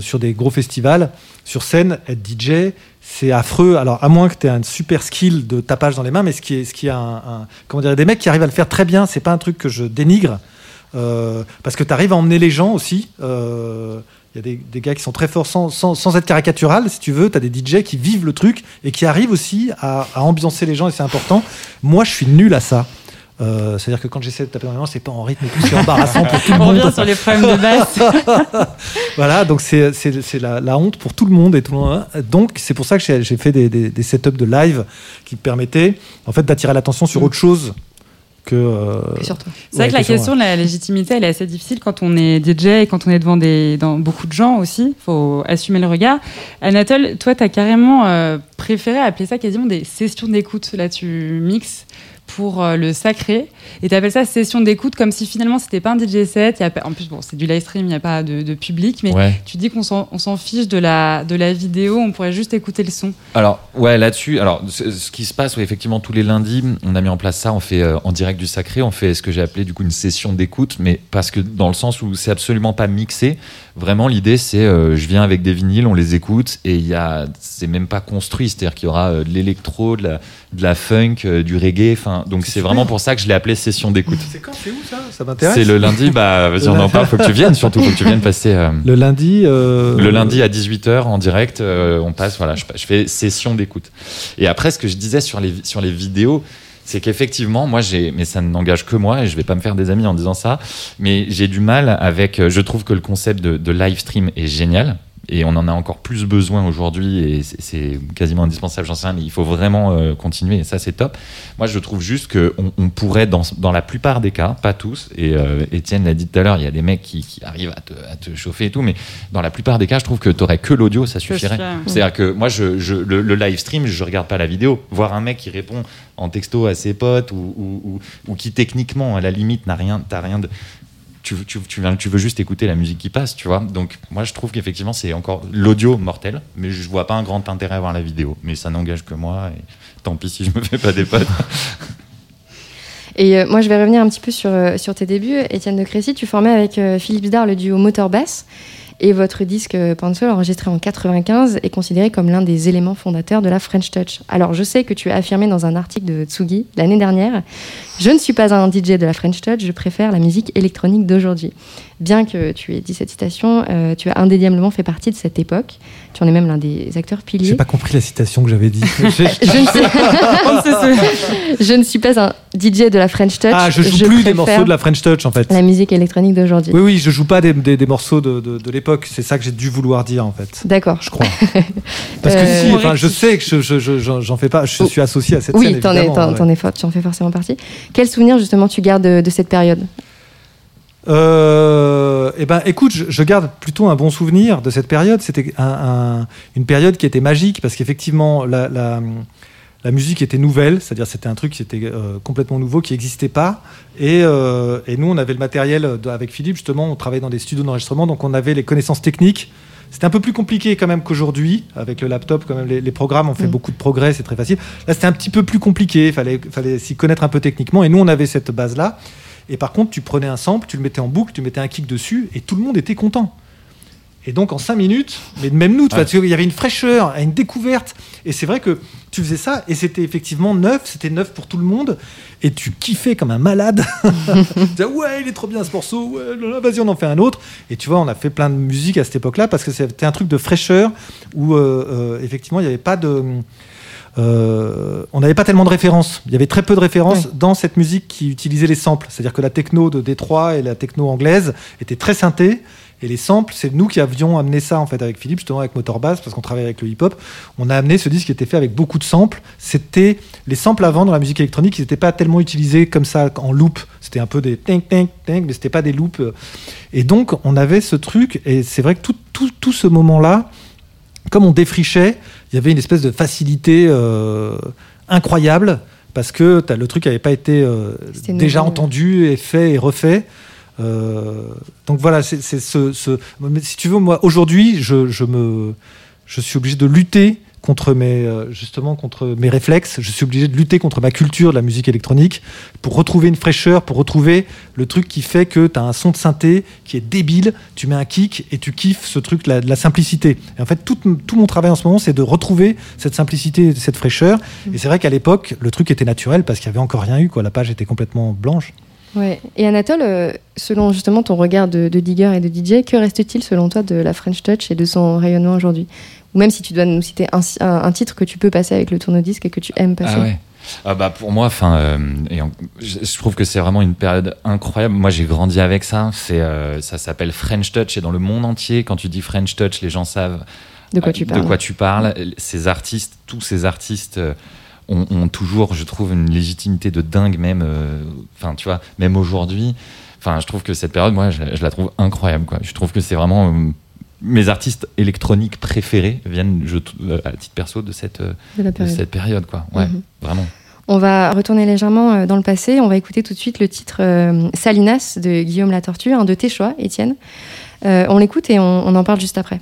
sur des gros festivals. Sur scène, être DJ, c'est affreux. Alors à moins que tu aies un super skill de tapage dans les mains, mais ce qui est, ce qui un, comment dire, des mecs qui arrivent à le faire très bien. C'est pas un truc que je dénigre. Euh, parce que tu arrives à emmener les gens aussi. Euh, Il y a des, gars qui sont très forts sans, être caricatural, si tu veux. Tu as des DJ qui vivent le truc et qui arrivent aussi à ambiancer les gens et c'est important. Moi, je suis nul à ça. Euh, C'est-à-dire que quand j'essaie de taper dans les mains, c'est pas en rythme et tout, c'est embarrassant pour tout le On monde. revient sur les problèmes de basse. Voilà, donc c'est la, la honte pour tout le monde et tout le monde. Donc c'est pour ça que j'ai fait des, des, des setups de live qui me permettaient en fait d'attirer l'attention sur autre chose que. euh, Que. C'est vrai ouais, que la sur- question de la légitimité, elle est assez difficile quand on est DJ et quand on est devant des, dans beaucoup de gens aussi. Il faut assumer le regard. Anatole, toi, tu as carrément euh, préféré appeler ça quasiment des sessions d'écoute. Là, tu mixes pour euh, le sacré et tu appelles ça session d'écoute comme si finalement c'était pas un DJ set. Y a en plus, bon, c'est du live stream, il n'y a pas de, de public, mais Ouais. tu dis qu'on s'en fiche de la, de la vidéo, on pourrait juste écouter le son. Alors, ouais, là-dessus, alors, ce, ce qui se passe, ouais, effectivement, tous les lundis, on a mis en place ça, on fait euh, en direct du sacré, on fait ce que j'ai appelé du coup une session d'écoute, mais parce que dans le sens où c'est absolument pas mixé, vraiment l'idée c'est euh, je viens avec des vinyles, on les écoute, et il y a, c'est même pas construit, c'est-à-dire qu'il y aura euh, de l'électro, de la, de la funk, euh, du reggae, enfin, donc c'est vraiment pour ça que je l'ai appelé session d'écoute. C'est quand C'est où ça? Ça m'intéresse. C'est le lundi, bah, vas-y, on en parle, faut que tu viennes, surtout, faut que tu viennes passer. euh, Le lundi. euh, le lundi à 18h en direct, euh, on passe, voilà, je, je fais session d'écoute. Et après, ce que je disais sur les, sur les vidéos, c'est qu'effectivement, moi, j'ai, mais ça n'engage que moi, et je vais pas me faire des amis en disant ça, mais j'ai du mal avec, euh, je trouve que le concept de, de live stream est génial. Et on en a encore plus besoin aujourd'hui, et c'est- quasiment indispensable, j'en sais rien, mais il faut vraiment euh, continuer, et ça c'est top. Moi je trouve juste qu'on on pourrait, dans, dans la plupart des cas, pas tous, et euh, Étienne l'a dit tout à l'heure, il y a des mecs qui, qui arrivent à te, à te chauffer et tout, mais dans la plupart des cas, je trouve que tu aurais que l'audio, ça suffirait. C'est-à-dire que moi, je, je- le, le live stream, je regarde pas la vidéo. Voir un mec qui répond en texto à ses potes ou, ou, ou- ou qui techniquement, à la limite, n'a rien, t'as rien de. Tu, veux juste écouter la musique qui passe, tu vois. Donc, moi, je trouve qu'effectivement, c'est encore l'audio mortel, mais je vois pas un grand intérêt à voir la vidéo. Mais ça n'engage que moi, et tant pis si je me fais pas des potes. Et euh, moi, je vais revenir un petit peu sur, euh, sur tes débuts. Étienne de Crécy, tu formais avec euh, Philippe Zdar le duo Motor Bass. Et votre disque Pencil, enregistré en 95, est considéré comme l'un des éléments fondateurs de la French Touch. Alors, je sais que tu as affirmé dans un article de Tsugi l'année dernière Je ne suis pas un DJ de la French Touch, je préfère la musique électronique d'aujourd'hui. Bien que tu aies dit cette citation, euh, tu as indéniablement fait partie de cette époque. Tu en es même l'un des acteurs J'ai piliers. pas compris la citation que j'avais dit. J'ai- Je ne, sais- je ne suis pas un DJ de la French Touch. ah, je joue plus des morceaux de la French Touch en fait. la musique électronique d'aujourd'hui. Oui, oui, je joue pas des, des- des morceaux de, de- de l'époque. C'est ça que j'ai dû vouloir dire en fait. D'accord. Je crois. Parce que Euh, si, enfin, je sais que je, je- je- j'en j'en fais pas. Je suis associé à cette Oui, scène. t'en es, t'en, ouais. t'en es tu en fais forcément partie. Quel souvenir justement tu gardes de, cette période? Euh, eh ben, écoute, je, garde plutôt un bon souvenir de cette période. C'était un- un- une période qui était magique parce qu'effectivement, la, musique était nouvelle, c'est-à-dire c'était un truc qui était euh, complètement nouveau, qui n'existait pas. Et, euh, nous, on avait le matériel avec Philippe, justement, on travaillait dans des studios d'enregistrement, donc on avait les connaissances techniques. C'était un peu plus compliqué quand même qu'aujourd'hui, avec le laptop, quand même, les, les programmes ont fait Mm. beaucoup de progrès, c'est très facile. Là, c'était un petit peu plus compliqué, il fallait, fallait s'y connaître un peu techniquement, et nous, on avait cette base-là. Et par contre, tu prenais un sample, tu le mettais en boucle, tu mettais un kick dessus, et tout le monde était content. Et donc en 5 minutes, mais même nous, Ouais. qu'il y avait une fraîcheur, une découverte. Et c'est vrai que tu faisais ça, et c'était effectivement neuf, c'était neuf pour tout le monde, et tu kiffais comme un malade. tu disais, ouais, il est trop bien ce morceau, ouais, vas-y, on en fait un autre. Et tu vois, on a fait plein de musique à cette époque-là, parce que c'était un truc de fraîcheur, où euh, euh, effectivement, il n'y avait pas de... euh, on n'avait pas tellement de références. Il y avait très peu de références Ouais. dans cette musique qui utilisait les samples. C'est-à-dire que la techno de Détroit et la techno anglaise étaient très synthées. Et les samples, c'est nous qui avions amené ça en fait avec Philippe, justement avec Motorbass, parce qu'on travaille avec le hip-hop. On a amené ce disque qui était fait avec beaucoup de samples. C'était les samples avant dans la musique électronique, ils n'étaient pas tellement utilisés comme ça en loop. C'était un peu des ting ting ting, mais c'était pas des loops. euh. Et donc on avait ce truc, et c'est vrai que tout, tout, tout ce moment-là, comme on défrichait, il y avait une espèce de facilité euh, incroyable parce que t'as- le truc n'avait pas été euh, déjà entendu et fait et refait. Euh, donc voilà, c'est ce, ce- mais Si tu veux, moi, aujourd'hui, je, je, me, je suis obligé de lutter contre mes, euh, justement, contre mes réflexes. Je suis obligé de lutter contre ma culture de la musique électronique pour retrouver une fraîcheur, pour retrouver le truc qui fait que tu as un son de synthé qui est débile, tu mets un kick et tu kiffes ce truc, la, de la simplicité. Et en fait, tout, tout mon travail en ce moment, c'est de retrouver cette simplicité, et cette fraîcheur. Et c'est vrai qu'à l'époque, le truc était naturel parce qu'il n'y avait encore rien eu. Quoi. La page était complètement blanche. Ouais. Et Anatole, euh, selon justement ton regard de, de digger et de DJ, que reste-t-il selon toi de la French Touch et de son rayonnement aujourd'hui? Ou même si tu dois nous citer un, un- un titre que tu peux passer avec le tourne-disque et que tu aimes passer? Ah ouais. Ah bah pour moi, enfin, euh, je, trouve que c'est vraiment une période incroyable. Moi, j'ai grandi avec ça. C'est, euh, ça s'appelle French Touch et dans le monde entier, quand tu dis French Touch, les gens savent De quoi tu parles De quoi tu parles. Ces artistes, tous ces artistes ont, ont toujours, je trouve, une légitimité de dingue, même, euh, tu vois, même aujourd'hui. Enfin, je trouve que cette période, moi, je, je la trouve incroyable. Quoi. Je trouve que c'est vraiment euh, mes artistes électroniques préférés viennent, je, euh, à titre perso, de cette, de cette période, quoi. Ouais, Mhm. vraiment. On va retourner légèrement dans le passé. On va écouter tout de suite le titre Salinas de Guillaume Latortue, un de tes choix, Étienne. On l'écoute et on- on en parle juste après.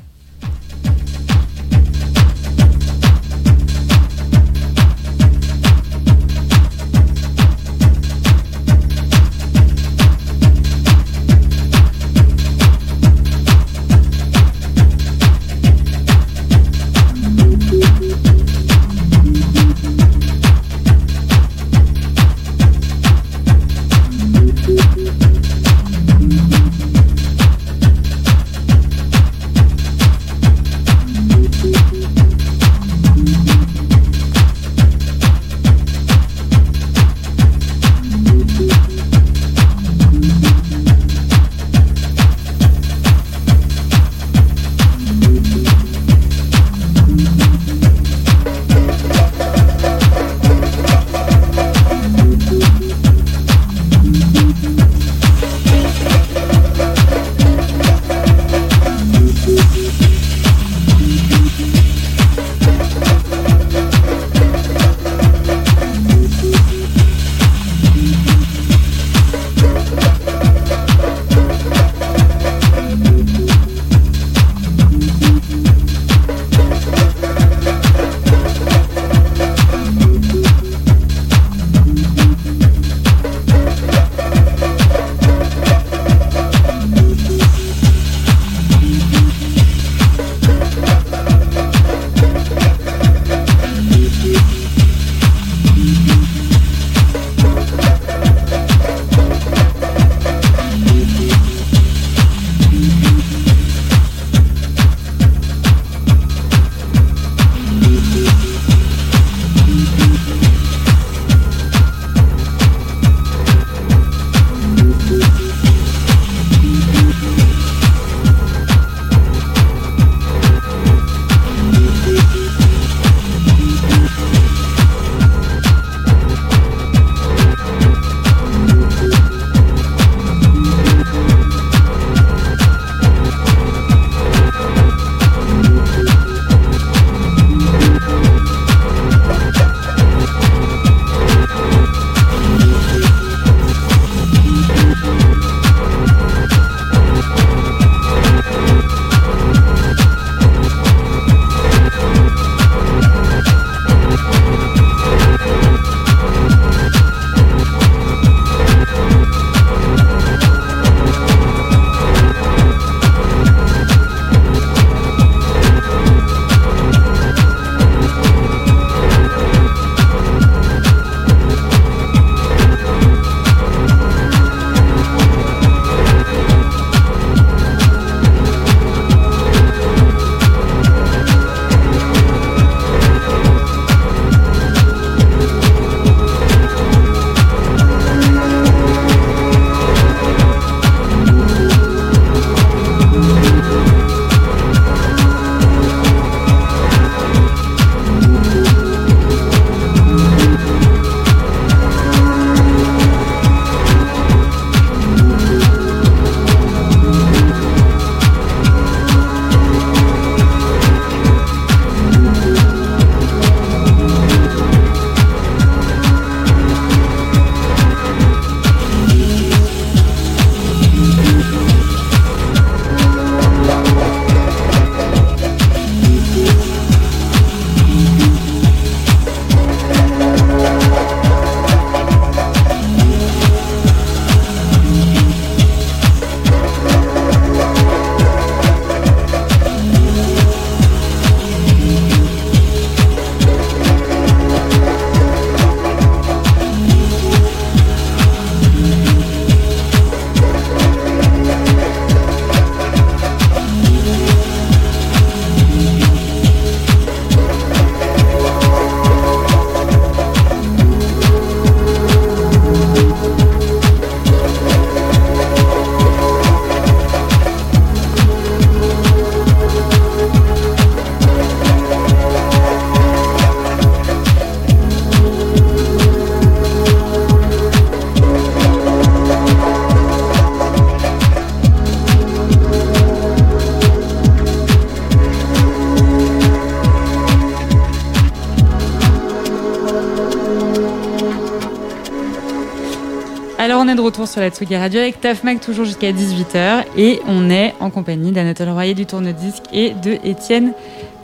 Sur la Tsugi Radio avec Tafmac toujours jusqu'à 18h et on est en compagnie d'Anatole Royer du Tourne-Disque et de Étienne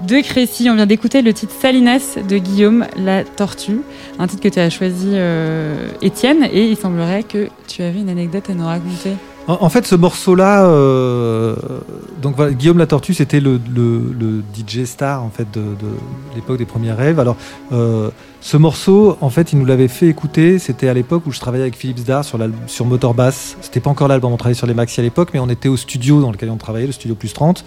de Crécy. On vient d'écouter le titre Salinas de Guillaume La Tortue, un titre que tu as choisi euh, Étienne et il semblerait que tu avais une anecdote à nous raconter. En, fait, ce morceau-là, euh, donc Guillaume la Tortue, c'était le, DJ star en fait de, l'époque des premiers rêves. Alors, euh, ce morceau, en fait, il nous l'avait fait écouter. C'était à l'époque où je travaillais avec Philippe Zdar sur, sur Motor Bass. C'était pas encore l'album, on travaillait sur les maxi à l'époque, mais on était au studio dans lequel on travaillait, le studio plus 30,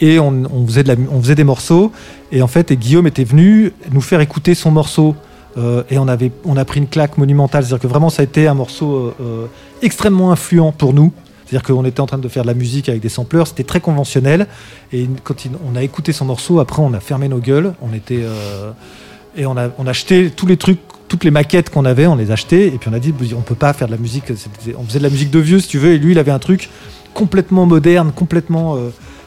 et on, faisait on faisait des morceaux. Et en fait, et Guillaume était venu nous faire écouter son morceau. Euh, et on, avait, on a pris une claque monumentale. C'est-à-dire que vraiment, ça a été un morceau euh, euh, extrêmement influent pour nous. C'est-à-dire qu'on était en train de faire de la musique avec des sampleurs, c'était très conventionnel. Et quand on a écouté son morceau, après on a fermé nos gueules, on était et on a, on a acheté tous les trucs, toutes les maquettes qu'on avait, on les a achetées et puis on a dit on peut pas faire de la musique. On faisait de la musique de vieux si tu veux, et lui il avait un truc complètement moderne, complètement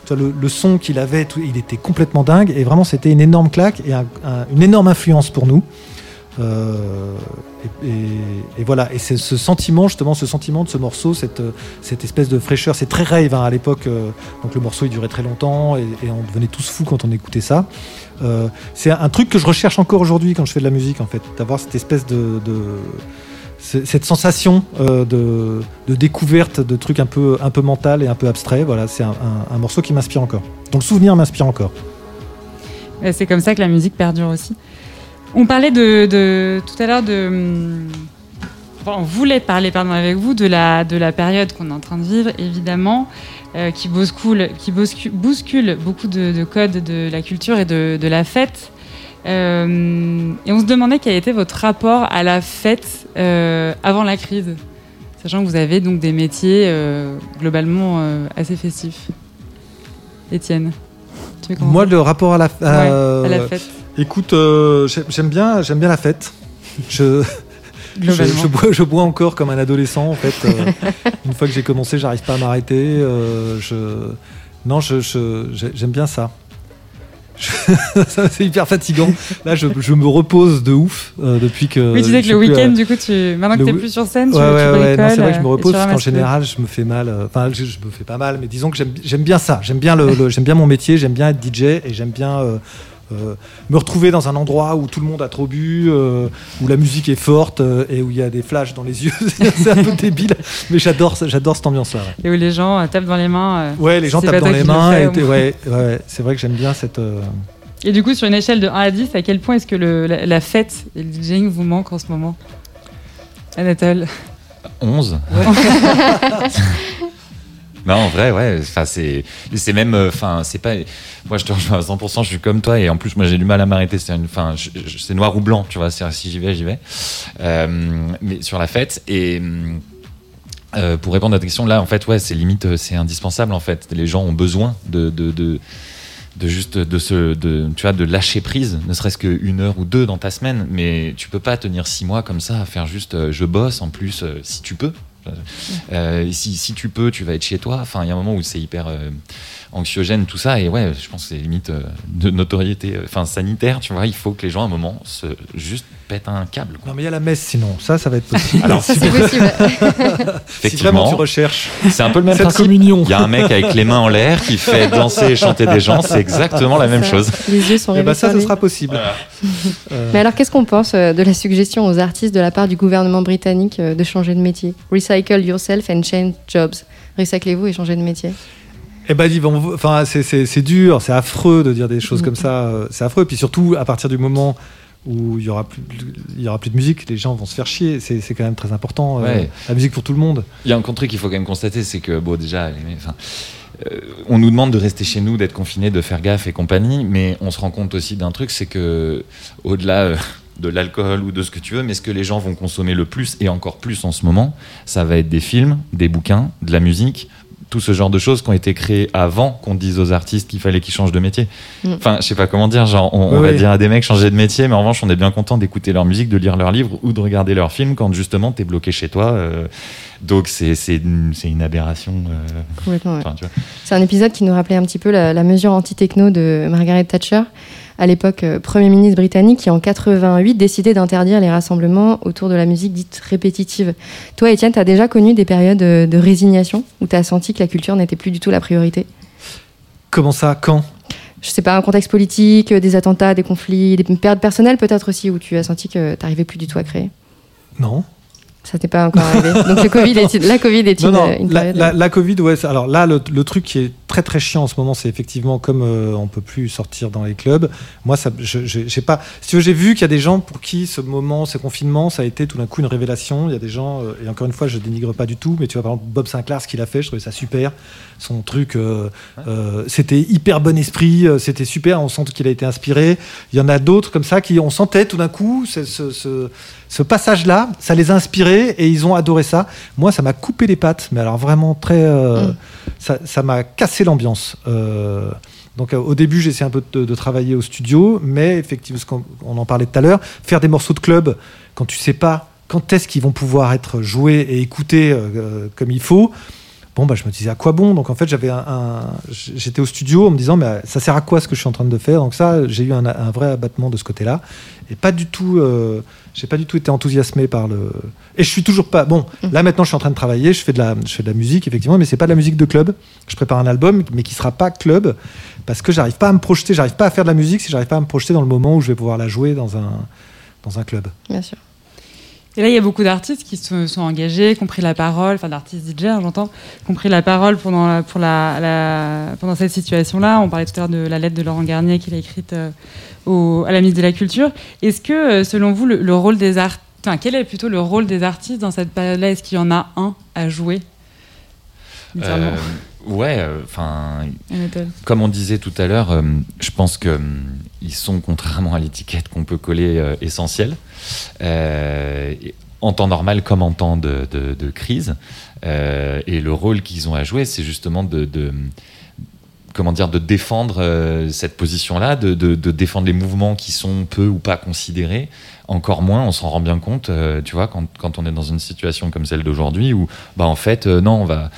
le, son qu'il avait, il était complètement dingue et vraiment c'était une énorme claque et un- un- une énorme influence pour nous. Euh, et, voilà, et c'est ce sentiment, justement, ce sentiment de ce morceau, cette, espèce de fraîcheur, c'est très rave hein, à l'époque. euh, donc le morceau il durait très longtemps et, on devenait tous fous quand on écoutait ça. Euh, c'est un, truc que je recherche encore aujourd'hui quand je fais de la musique, en fait, d'avoir cette espèce de, cette sensation de, découverte de trucs un peu, un peu mental et un peu abstrait. Voilà, c'est un, un- morceau qui m'inspire encore. dont le souvenir m'inspire encore. C'est comme ça que la musique perdure aussi. On parlait de, de- tout à l'heure de. hum, enfin, on voulait parler pardon, avec vous de la, de la période qu'on est en train de vivre, évidemment, euh, qui, bouscule, qui bouscule, bouscule beaucoup de, de codes de la culture et de, de la fête. Euh, et on se demandait quel était votre rapport à la fête euh, avant la crise, sachant que vous avez donc des métiers globalement assez festifs. Étienne, tu veux Moi, le rapport à la, à- à la fête, Écoute, euh, j'ai- j'aime bien, j'aime bien la fête. Je, je, bois, je bois encore comme un adolescent en fait. euh, une fois que j'ai commencé, j'arrive pas à m'arrêter. euh, je, non, je- j'aime bien ça. C'est hyper fatigant. Là, je, je me repose de ouf euh, depuis que. Oui, tu disais que le week-end, du coup, tu... maintenant que tu wi- plus sur scène, tu, Ouais, tu ouais, ouais, bricoles, non, c'est vrai que je me repose tu parce qu'en général, je me fais mal. euh, Enfin, je, je me fais pas mal, mais disons que j'aime j'aime bien ça. J'aime bien, le, le- j'aime bien mon métier, j'aime bien être DJ et j'aime bien me retrouver dans un endroit où tout le monde a trop bu, euh, où la musique est forte euh, et où il y a des flashs dans les yeux. c'est un peu débile, mais j'adore, j'adore cette ambiance-là. Ouais. Et où les gens euh, tapent dans les mains. euh. Ouais, les gens tapent dans les le mains. et ouais, ouais, c'est vrai que j'aime bien cette. euh, Et du coup, sur une échelle de 1 à 10, à quel point est-ce que le, la, la fête et le DJing vous manquent en ce moment? Anatole 11 Non, en vrai, ouais. Enfin, c'est, c'est même, euh, enfin, c'est pas. Moi, je te rejoins à 100%. Je suis comme toi, et en plus, moi, j'ai du mal à m'arrêter. C'est une, c'est noir ou blanc, tu vois. Si j'y vais, j'y vais. Euh, mais sur la fête et. euh, pour répondre à ta question, là, en fait, ouais, c'est limite, c'est indispensable, en fait. Les gens ont besoin de, de, de, juste de se, de, tu vois, de lâcher prise, ne serait-ce qu'une heure ou deux dans ta semaine. Mais tu peux pas tenir six mois comme ça à faire juste, je bosse en plus, si tu peux. Euh, si, tu peux, tu vas être chez toi. Enfin, il y a un moment où c'est hyper euh, anxiogène tout ça. Et ouais, je pense que c'est limite euh, de notoriété, euh, enfin sanitaire. Tu vois, il faut que les gens à un moment se juste pètent un câble. quoi. Non, mais il y a la messe sinon. Ça, ça va être possible. Alors, C'est possible. si vraiment tu Effectivement, recherches c'est un peu le même cette principe. communion. Il y a un mec avec les mains en l'air qui fait danser et chanter des gens. C'est exactement la même Ça, chose. Les yeux sont Eh rivés ben, ça, ce sera possible. Euh, Mais alors, qu'est-ce qu'on pense de la suggestion aux artistes de la part du gouvernement britannique de changer de métier? Recycle yourself and change jobs. Recyclez-vous et changez de métier. Eh ben, enfin, c'est- dur, c'est affreux de dire des choses comme ça. euh, C'est affreux. Et puis surtout, à partir du moment où il y aura plus, il y aura plus de musique, les gens vont se faire chier. C'est c'est quand même très important. euh, la musique pour tout le monde. Il y a un truc qu'il faut quand même constater, c'est que, bon, déjà, les- enfin, euh, on nous demande de rester chez nous, d'être confinés, de faire gaffe et compagnie, mais on se rend compte aussi d'un truc, c'est que, au-delà euh, de l'alcool ou de ce que tu veux, mais ce que les gens vont consommer le plus et encore plus en ce moment, ça va être des films, des bouquins, de la musique, tout ce genre de choses qui ont été créées avant qu'on dise aux artistes qu'il fallait qu'ils changent de métier. Mm. Enfin, je sais pas comment dire, genre, on, va oui. dire à des mecs changer de métier, mais en revanche, on est bien content d'écouter leur musique, de lire leurs livres ou de regarder leurs films quand justement t'es bloqué chez toi. euh, donc c'est c'est une, c'est une aberration. euh, Complètement, ouais. C'est un épisode qui nous rappelait un petit peu la, la mesure anti-techno de Margaret Thatcher. À l'époque euh, Premier ministre britannique, qui en 88 décidait d'interdire les rassemblements autour de la musique dite répétitive. Toi, Étienne, tu as déjà connu des périodes euh, de résignation où tu as senti que la culture n'était plus du tout la priorité? Comment ça? Quand? Je sais pas, un contexte politique, euh, des attentats, des conflits, des périodes personnelles peut-être aussi, où tu as senti que tu n'arrivais plus du tout à créer? Non. Ça t'est pas encore arrivé? Donc le COVID est, la Covid est Non, une, non, une la, période. la- la Covid, ouais. Alors là, le, le truc qui est très très chiant en ce moment, c'est effectivement comme euh, on peut plus sortir dans les clubs. Moi, ça, je, j'ai pas. Si tu veux, j'ai vu qu'il y a des gens pour qui ce moment, ce confinement, ça a été tout d'un coup une révélation. Il y a des gens, euh, et encore une fois, je dénigre pas du tout, mais tu vois, par exemple, Bob Sinclair, ce qu'il a fait, je trouvais ça super. Son truc, euh, euh, c'était hyper bon esprit, euh, c'était super. On sent qu'il a été inspiré. Il y en a d'autres comme ça qui, on sentait tout d'un coup ce, ce- ce- ce passage-là, ça les a inspirés et ils ont adoré ça. Moi, ça m'a coupé les pattes, mais alors vraiment très. euh, Mm. Ça ça m'a l'ambiance. Euh, donc euh, au début, j'ai essayé un peu de, travailler au studio, mais effectivement, ce qu'on on en parlait tout à l'heure, faire des morceaux de club quand tu sais pas quand est-ce qu'ils vont pouvoir être joués et écoutés euh, comme il faut. Bon, bah, je me disais à quoi bon? Donc en fait, j'avais un, j'étais au studio en me disant, mais ça sert à quoi ce que je suis en train de faire? Donc ça, j'ai eu un, vrai abattement de ce côté-là, et pas du tout. J'ai pas du tout été enthousiasmé par le. Et je suis toujours pas. Bon, là maintenant, je suis en train de travailler. Je fais de la, je fais de la musique effectivement, mais c'est pas de la musique de club. Je prépare un album, mais qui sera pas club, parce que j'arrive pas à me projeter. J'arrive pas à faire de la musique si j'arrive pas à me projeter dans le moment où je vais pouvoir la jouer dans un dans un club. Bien sûr. Et là, il y a beaucoup d'artistes qui se sont engagés, qui ont pris la parole, enfin d'artistes DJ, hein, j'entends, qui ont pris la parole pendant, la- pour la, la- pendant cette situation-là. On parlait tout à l'heure de la lettre de Laurent Garnier qu'il a écrite euh, au- à la ministre de la Culture. Est-ce que, euh, selon vous, le, le rôle des artistes, enfin, quel est plutôt le rôle des artistes dans cette période-là Est-ce qu'il y en a un à jouer? Euh, ouais, enfin, Anatole comme on disait tout à l'heure, euh, je pense que hum, ils sont, contrairement à l'étiquette qu'on peut coller, euh, essentiels. Euh, en temps normal comme en temps de, de- de crise. Euh, et le rôle qu'ils ont à jouer, c'est justement de, de- comment dire, de défendre euh, cette position-là, de, de- de défendre les mouvements qui sont peu ou pas considérés. Encore moins, on s'en rend bien compte, euh, tu vois, quand, quand on est dans une situation comme celle d'aujourd'hui, où, bah, en fait, euh, non, on va,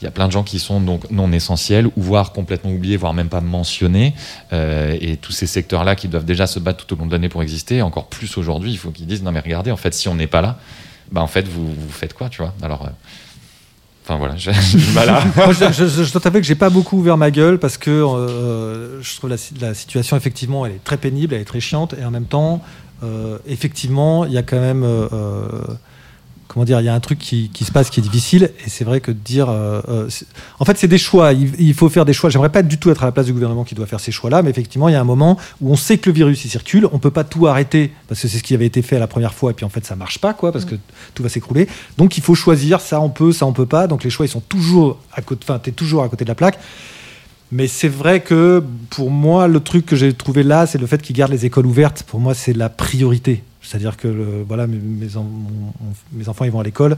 il y a plein de gens qui sont donc non essentiels, ou voire complètement oubliés, voire même pas mentionnés. Euh, et tous ces secteurs-là qui doivent déjà se battre tout au long de l'année pour exister, encore plus aujourd'hui, il faut qu'ils disent non mais regardez, en fait, si on n'est pas là, bah en fait, vous, faites quoi, tu vois? Alors, euh, enfin voilà, j'ai j'ai du mal à. Moi, je, je, je, je dois t'avouer que j'ai pas beaucoup ouvert ma gueule parce que euh, je trouve la, si- la situation effectivement elle est très pénible, elle est très chiante et en même temps effectivement il y a quand même comment dire il y a un truc qui, qui se passe qui est difficile et c'est vrai que de dire euh, euh, en fait c'est des choix il, il faut faire des choix j'aimerais pas du tout être à la place du gouvernement qui doit faire ces choix là mais effectivement il y a un moment où on sait que le virus il circule on peut pas tout arrêter parce que c'est ce qui avait été fait la première fois et puis en fait ça marche pas quoi parce que tout va s'écrouler donc il faut choisir, ça on peut, ça on peut pas. Donc les choix ils sont toujours à côté, enfin t'es toujours à côté de la plaque. Mais c'est vrai que pour moi le truc que j'ai trouvé là, c'est le fait qu'ils gardent les écoles ouvertes. Pour moi c'est la priorité. C'est-à-dire que voilà mes, enfants ils vont à l'école.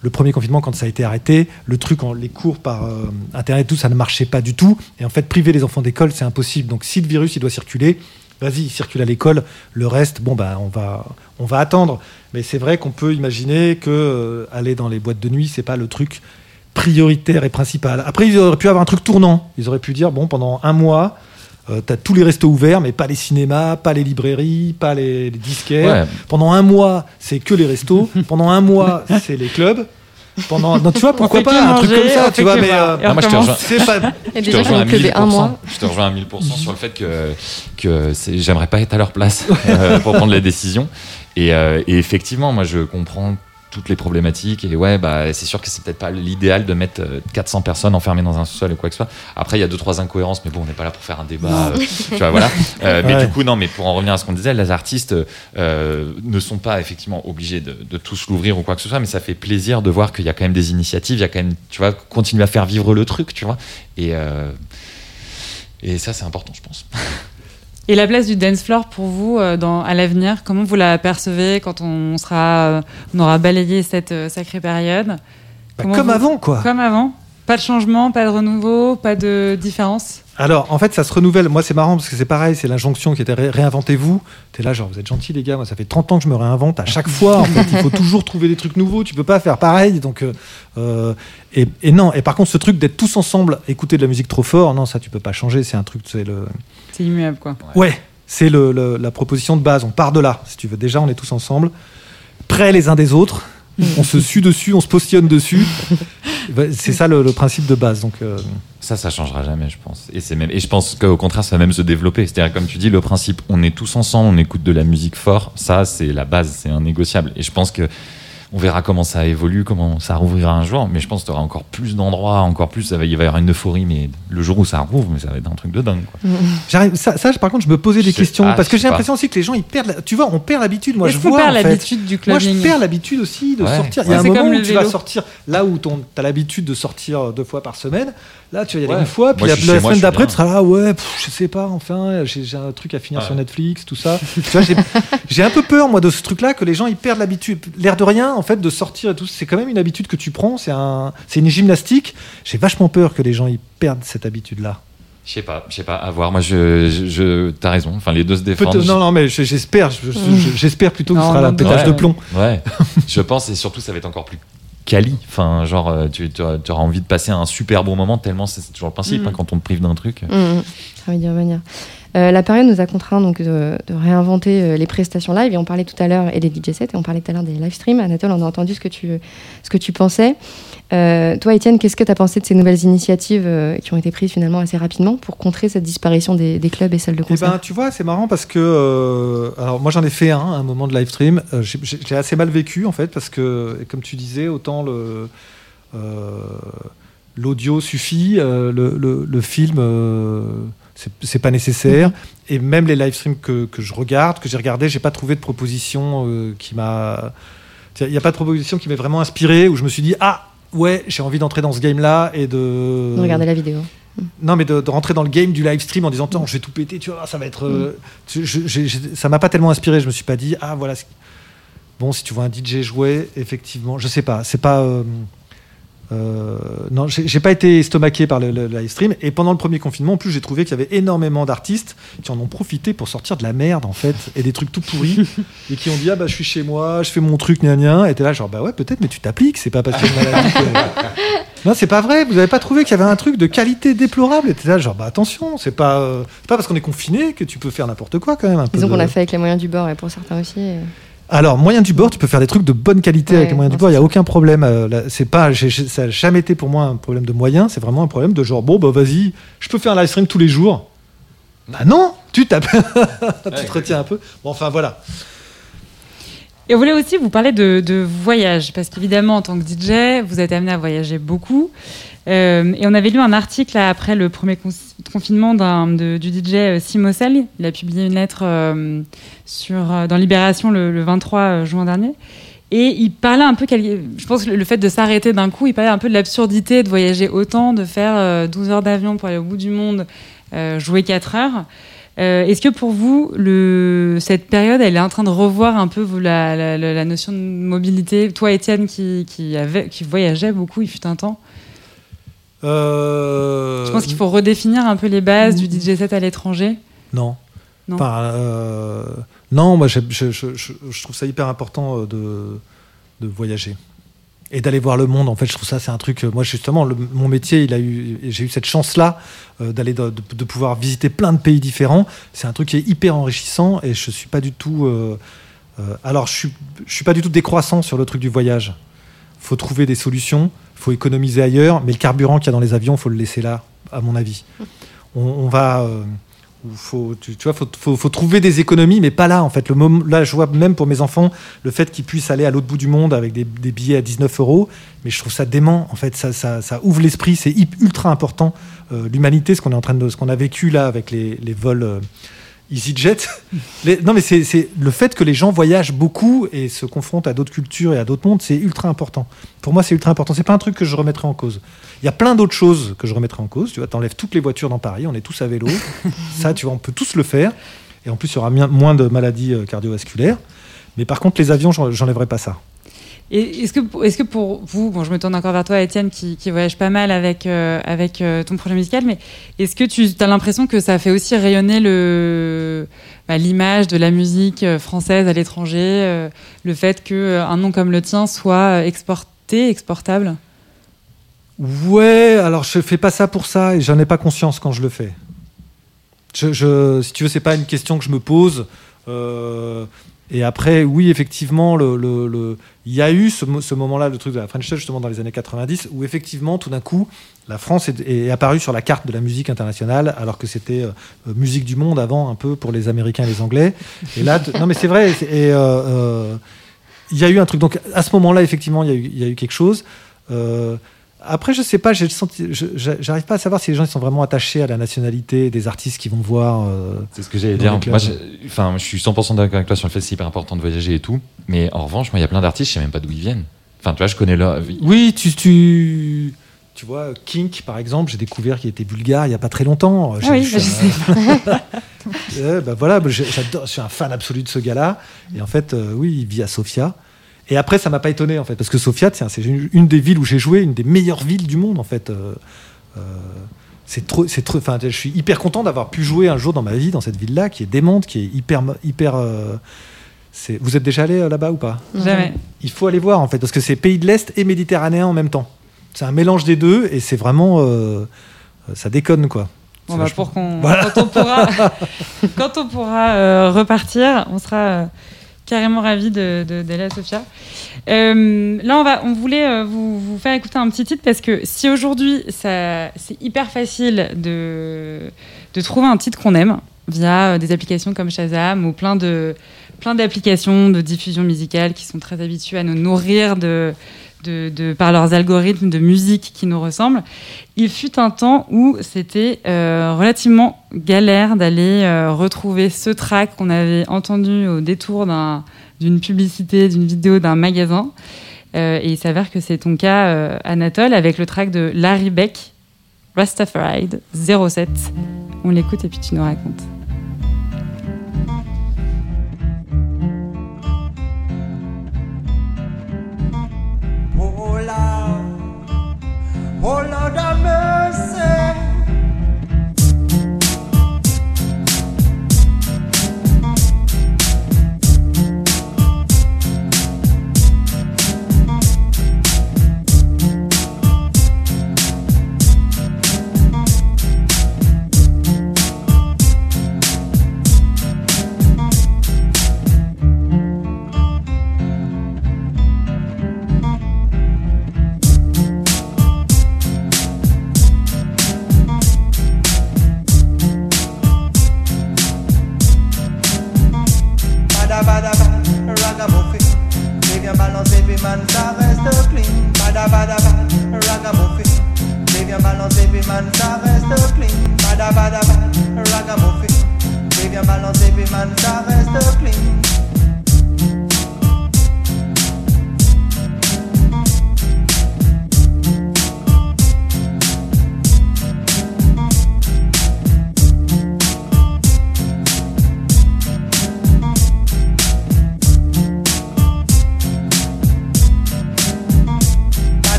Le premier confinement, quand ça a été arrêté, le truc, les cours par euh, internet, tout ça ne marchait pas du tout. Et en fait, priver les enfants d'école, c'est impossible. Donc, si le virus, il doit circuler, vas-y, il circule à l'école. Le reste, bon, on va, on va attendre. Mais c'est vrai qu'on peut imaginer que euh, aller dans les boîtes de nuit, c'est pas le truc prioritaire et principal. Après, ils auraient pu avoir un truc tournant. Ils auraient pu dire, bon, pendant un mois, euh, t'as tous les restos ouverts, mais pas les cinémas, pas les librairies, pas les, les disquaires. Ouais. Pendant un mois, c'est que les restos. Pendant un mois, c'est les clubs. Pendant, non, tu vois, pourquoi pas un truc comme ça, tu vois, mais euh, Non, moi, je te rejoins. c'est pas. Je te rejoins à clubé un 1000%. mois. Je te rejoins à 1000% sur le fait que, que j'aimerais pas être à leur place euh, pour prendre les décisions. Et, euh, et effectivement, moi, je comprends toutes les problématiques. Et ouais, bah, c'est sûr que c'est peut-être pas l'idéal de mettre euh, 400 personnes enfermées dans un sous-sol ou quoi que ce soit. Après, il y a deux, trois incohérences, mais bon, on n'est pas là pour faire un débat. euh, tu vois, voilà. Euh, mais du coup, non, mais pour en revenir à ce qu'on disait, les artistes euh, ne sont pas effectivement obligés de, de tous l'ouvrir ou quoi que ce soit, mais ça fait plaisir de voir qu'il y a quand même des initiatives, il y a quand même, tu vois, continuer à faire vivre le truc, tu vois. Et, euh, et ça, c'est important, je pense. Et la place du dance floor pour vous euh, dans, à l'avenir, comment vous la percevez quand on, sera, euh, on aura balayé cette euh, sacrée période? Bah, comme vous- avant, quoi. Comme avant. Pas de changement, pas de renouveau, pas de différence? Alors, en fait, ça se renouvelle. Moi, c'est marrant parce que c'est pareil, c'est l'injonction qui était ré- réinventez-vous. T'es là, genre, vous êtes gentils, les gars. Moi, ça fait 30 ans que je me réinvente à chaque fois. En fait, il faut toujours trouver des trucs nouveaux. Tu peux pas faire pareil. Donc, euh, euh, et, et non. Et par contre, ce truc d'être tous ensemble, écouter de la musique trop fort, non, ça, tu peux pas changer. C'est un truc, c'est le. C'est immuable, quoi. Ouais. C'est le- le- la proposition de base. On part de là, si tu veux. Déjà, on est tous ensemble, près les uns des autres. on se sue dessus, on se positionne dessus. C'est ça le, principe de base. Donc, euh, Ça, ça changera jamais, je pense. Et c'est même, et je pense qu'au contraire, ça va même se développer. C'est-à-dire, comme tu dis, le principe, on est tous ensemble, on écoute de la musique fort. Ça, c'est la base, c'est un négociable. Et je pense que on verra comment ça évolue, comment ça rouvrira un jour. Mais je pense qu'il y aura encore plus d'endroits, encore plus. Ça va, il va y avoir une euphorie, mais le jour où ça rouvre, mais ça va être un truc de dingue. Quoi. j'arrive- ça, ça, par contre, je me posais des questions parce que j'ai l'impression aussi que les gens ils perdent. la- Tu vois, on perd l'habitude. Moi, je Est-ce vois. l'habitude du Moi, je perds l'habitude aussi de Ouais. sortir. Il y a un moment où tu vas sortir là où tu as l'habitude de sortir deux fois par semaine. Là, tu vas y aller Ouais. une fois, puis Moi, la, la semaine d'après, tu seras là, ouais, pff, je sais pas, enfin, j'ai un truc à finir Ouais. sur Netflix, tout ça. tu vois, j'ai- j'ai un peu peur, moi, de ce truc-là, que les gens ils perdent l'habitude. L'air de rien, en fait, de sortir et tout, c'est quand même une habitude que tu prends, c'est un, c'est une gymnastique. J'ai vachement peur que les gens ils perdent cette habitude-là. Je sais pas, je sais pas, à voir. Moi, je, je, je- t'as raison. Enfin, les deux se défendent. Non, non, mais je- j'espère, je- je- je- j'espère plutôt que ce sera non, la pétage Ouais. de plomb. Ouais, je pense, et surtout, ça va être encore plus quali. Enfin, genre, euh, tu, tu auras tu auras envie de passer un super bon moment, tellement c'est toujours le principe, Mm. hein, quand on te prive d'un truc. Mmh, mmh. J'ai envie d'y revenir. Euh, la période nous a contraint donc de, réinventer euh, les prestations live et on parlait tout à l'heure et des DJ sets et on parlait tout à l'heure des live streams. Anatole, on a entendu ce que tu, ce que tu pensais. Euh, toi, Étienne, qu'est-ce que tu as pensé de ces nouvelles initiatives qui ont été prises finalement assez rapidement pour contrer cette disparition des, clubs et salles de Eh concert ben, tu vois, c'est marrant parce que. alors, moi, j'en ai fait un, un moment de live stream. J'ai- assez mal vécu, en fait, parce que, comme tu disais, autant le. L'audio suffit, le, le- film, c'est- pas nécessaire. Et même les live streams que, que je regarde, que j'ai regardé, j'ai pas trouvé de proposition euh, qui m'a. Il n'y a pas de proposition qui m'ait vraiment inspiré, où je me suis dit, ah, ouais, j'ai envie d'entrer dans ce game-là et de. de regarder la vidéo Non, mais de, de rentrer dans le game du live stream en disant Attends, je vais tout péter, tu vois, ça va être. euh, tu- je- ça m'a pas tellement inspiré. Je me suis pas dit Ah, voilà. Bon, si tu vois un DJ jouer, effectivement, je sais pas. C'est pas. euh, euh, non, j'ai pas été estomaqué par le, le live stream. Et pendant le premier confinement, en plus, j'ai trouvé qu'il y avait énormément d'artistes qui en ont profité pour sortir de la merde, en fait, et des trucs tout pourris, et qui ont dit Ah, bah, je suis chez moi, je fais mon truc, gna gna. Et t'es là, genre, bah ouais, peut-être, mais tu t'appliques, c'est pas parce maladie que- Non, c'est pas vrai. Vous avez pas trouvé qu'il y avait un truc de qualité déplorable? Et t'es là, genre, bah attention, c'est pas, euh, pas parce qu'on est confiné que tu peux faire n'importe quoi quand même. Un peu Disons de- qu'on a fait avec les moyens du bord et pour certains aussi. et- Alors, moyen du bord, tu peux faire des trucs de bonne qualité avec Ouais, les moyens du bord. Il y a aucun problème. euh, là, c'est pas, j'ai- j'ai- ça n'a jamais été pour moi un problème de moyens. C'est vraiment un problème de genre, bon, bah vas-y, je peux faire un live stream tous les jours. Bah non, tu tapes, tu te retiens un peu. Bon, enfin voilà. Et on voulait aussi vous parler de, voyage, parce qu'évidemment, en tant que DJ, vous êtes amené à voyager beaucoup. Euh, et on avait lu un article après le premier confinement du DJ euh, Simosel. Il a publié une lettre euh, dans Libération le, le 23 juin dernier. Et il parlait un peu, je pense que le fait de s'arrêter d'un coup, il parlait un peu de l'absurdité de voyager autant, de faire euh, 12 heures d'avion pour aller au bout du monde, jouer 4 heures. Euh, Est-ce que pour vous, le, cette période, elle est en train de revoir un peu vous, la, la- la- la notion de mobilité? Toi, Étienne, qui, qui, avait, qui voyageait beaucoup, il fut un temps. Euh, Je pense qu'il faut redéfinir un peu les bases du DJ set à l'étranger. Non. Non. Euh, non, moi je, je- je- je- je trouve ça hyper important de, de voyager et d'aller voir le monde. En fait, je trouve ça c'est un truc. euh, Moi, justement, le- mon métier, il a eu, j'ai eu cette chance-là euh, d'aller de, de- de pouvoir visiter plein de pays différents. C'est un truc qui est hyper enrichissant et je suis pas du tout. euh, euh, alors, je suis, je suis pas du tout décroissant sur le truc du voyage. Faut trouver des solutions, faut économiser ailleurs, mais le carburant qu'il y a dans les avions, faut le laisser là, à mon avis. On, on va. Où faut, tu, vois, faut, faut, faut trouver des économies, mais pas là en fait. Le moment, là, je vois même pour mes enfants le fait qu'ils puissent aller à l'autre bout du monde avec des, billets à 19 euros, mais je trouve ça dément. En fait, ça, ça, ça ouvre l'esprit, c'est ultra important. Euh, L'humanité, ce qu'on est en train de, ce qu'on a vécu là avec les, les vols euh, EasyJet. Les- non, mais c'est c'est le fait que les gens voyagent beaucoup et se confrontent à d'autres cultures et à d'autres mondes, c'est ultra important. Pour moi, c'est ultra important. C'est pas un truc que je remettrai en cause. Il y a plein d'autres choses que je remettrai en cause. Tu vois, t'enlèves toutes les voitures dans Paris, on est tous à vélo. Ça, tu vois, on peut tous le faire. Et en plus, il y aura moins de maladies euh, cardiovasculaires. Mais par contre, les avions, j'en- j'enlèverai pas ça. Est-ce que, est que pour vous, bon, je me tourne encore vers toi, Étienne, qui, voyage pas mal avec, euh, euh, ton projet musical, mais est-ce que tu as l'impression que ça fait aussi rayonner bah, l'image de la musique euh, française à l'étranger, le fait qu'un nom comme le tien soit exporté, exportable? Ouais, alors je fais pas ça pour ça et j'en ai pas conscience quand je le fais. Si tu veux, c'est pas une question que je me pose. Et après, oui, effectivement, il y a eu ce, mo- ce moment-là, le truc de la French Touch, justement dans les années 90, où effectivement, tout d'un coup, la France est, apparue sur la carte de la musique internationale, alors que c'était euh, musique du monde avant, un peu pour les Américains et les Anglais. Et là, non, mais c'est vrai. euh, euh, il y a eu un truc. Donc, à ce moment-là, effectivement, il y a eu, quelque chose. Après, je sais pas, j'ai j'arrive pas à savoir si les gens ils sont vraiment attachés à la nationalité des artistes qui vont voir. euh, C'est ce que j'allais dire. Moi, je, enfin, je suis 100% d'accord avec toi sur le fait que c'est hyper important de voyager et tout. Mais en revanche, moi, il y a plein d'artistes, je sais même pas d'où ils viennent. Enfin, tu vois, je connais leur. Oui, tu, tu, tu vois, Kink, par exemple, j'ai découvert qu'il était bulgare il y a pas très longtemps. Ah oui, je je suis sais. un- Euh, bah voilà, bah, je suis un fan absolu de ce gars-là. Et en fait, euh, oui, il vit à Sofia. Et après, ça m'a pas étonné en fait, parce que Sofia, c'est une des villes où j'ai joué, une des meilleures villes du monde en fait. Euh, euh, c'est trop, c'est trop. Enfin, je suis hyper content d'avoir pu jouer un jour dans ma vie dans cette ville-là, qui est démente, qui est hyper, hyper. euh, Vous êtes déjà allé là-bas ou pas? Jamais. Il faut aller voir en fait, parce que c'est pays de l'Est et méditerranéen en même temps. C'est un mélange des deux et c'est vraiment. ça déconne quoi. Bon, bah, pour qu'on, Voilà. quand on pourra, quand on pourra repartir, on sera carrément ravis de, de- à Sofia. Euh, là, on, va, on voulait euh, vous, faire écouter un petit titre parce que si aujourd'hui, c'est hyper facile de, de trouver un titre qu'on aime via euh, des applications comme Shazam ou plein de plein d'applications de diffusion musicale qui sont très habituées à nous nourrir de, de, par leurs algorithmes de musique qui nous ressemblent. Il fut un temps où c'était euh, relativement galère d'aller euh, retrouver ce track qu'on avait entendu au détour d'un- d'une publicité, d'une vidéo, d'un magasin. Euh, et il s'avère que c'est ton cas, Anatole, avec le track de Larry Beck, Rastafari 07. On l'écoute et puis tu nous racontes. Oh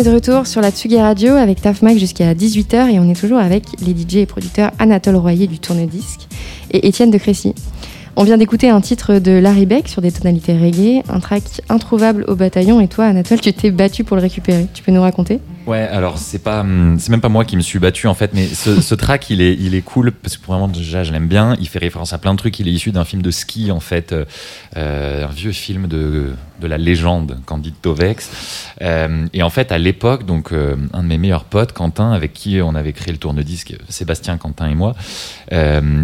est de retour sur la Tsugi Radio avec Tafmac jusqu'à 18h et on est toujours avec les DJ et producteurs Anatole Royer du Tourne-Disque et Étienne de Crécy. On vient d'écouter un titre de Larry Beck sur des tonalités reggae, un track introuvable au bataillon et toi Anatole tu t'es battu pour le récupérer. Tu peux nous raconter? Ouais, alors c'est pas, hum, c'est même pas moi qui me suis battu en fait, mais ce, track il est, il est cool parce que vraiment déjà je l'aime bien. Il fait référence à plein de trucs. Il est issu d'un film de ski en fait, euh, euh, un vieux film de de la légende Candide Tovex. Euh, et en fait à l'époque, donc un de mes meilleurs potes, Quentin, avec qui on avait créé le tourne-disque, Sébastien, Quentin et moi,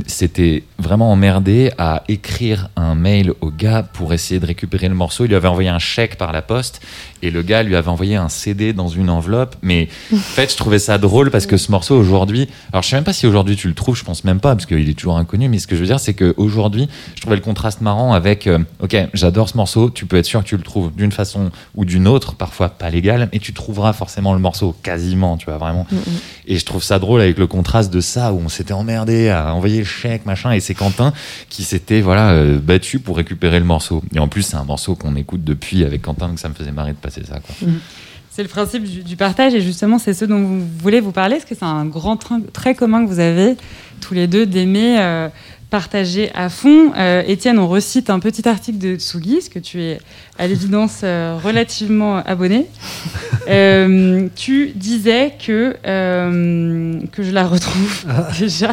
s'était vraiment emmerdé à écrire un mail au gars pour essayer de récupérer le morceau. Il lui avait envoyé un chèque par la poste et le gars lui avait envoyé un CD dans une enveloppe. Mais en fait, je trouvais ça drôle parce que ce morceau aujourd'hui, alors je sais même pas si aujourd'hui tu le trouves, je pense même pas parce qu'il est toujours inconnu. Mais ce que je veux dire, c'est qu'aujourd'hui, je trouvais le contraste marrant avec, euh, ok, j'adore ce morceau, tu peux être sûr que tu le trouves d'une façon ou d'une autre, parfois pas légale, mais tu trouveras forcément le morceau quasiment, tu vois vraiment. Et je trouve ça drôle avec le contraste de ça où on s'était emmerdé à envoyer le chèque, machin, et c'est Quentin qui s'était voilà euh, battu pour récupérer le morceau. Et en plus, c'est un morceau qu'on écoute depuis avec Quentin, donc ça me faisait marrer de passer ça. Quoi. C'est le principe du, du partage et justement c'est ce dont vous voulez vous parler. Est-ce que c'est un grand train- trait commun que vous avez tous les deux d'aimer euh, partager à fond? Euh, Étienne, on recite un petit article de Tsugi, parce que tu es à l'évidence euh, relativement abonné. Tu disais que, que je la retrouve déjà.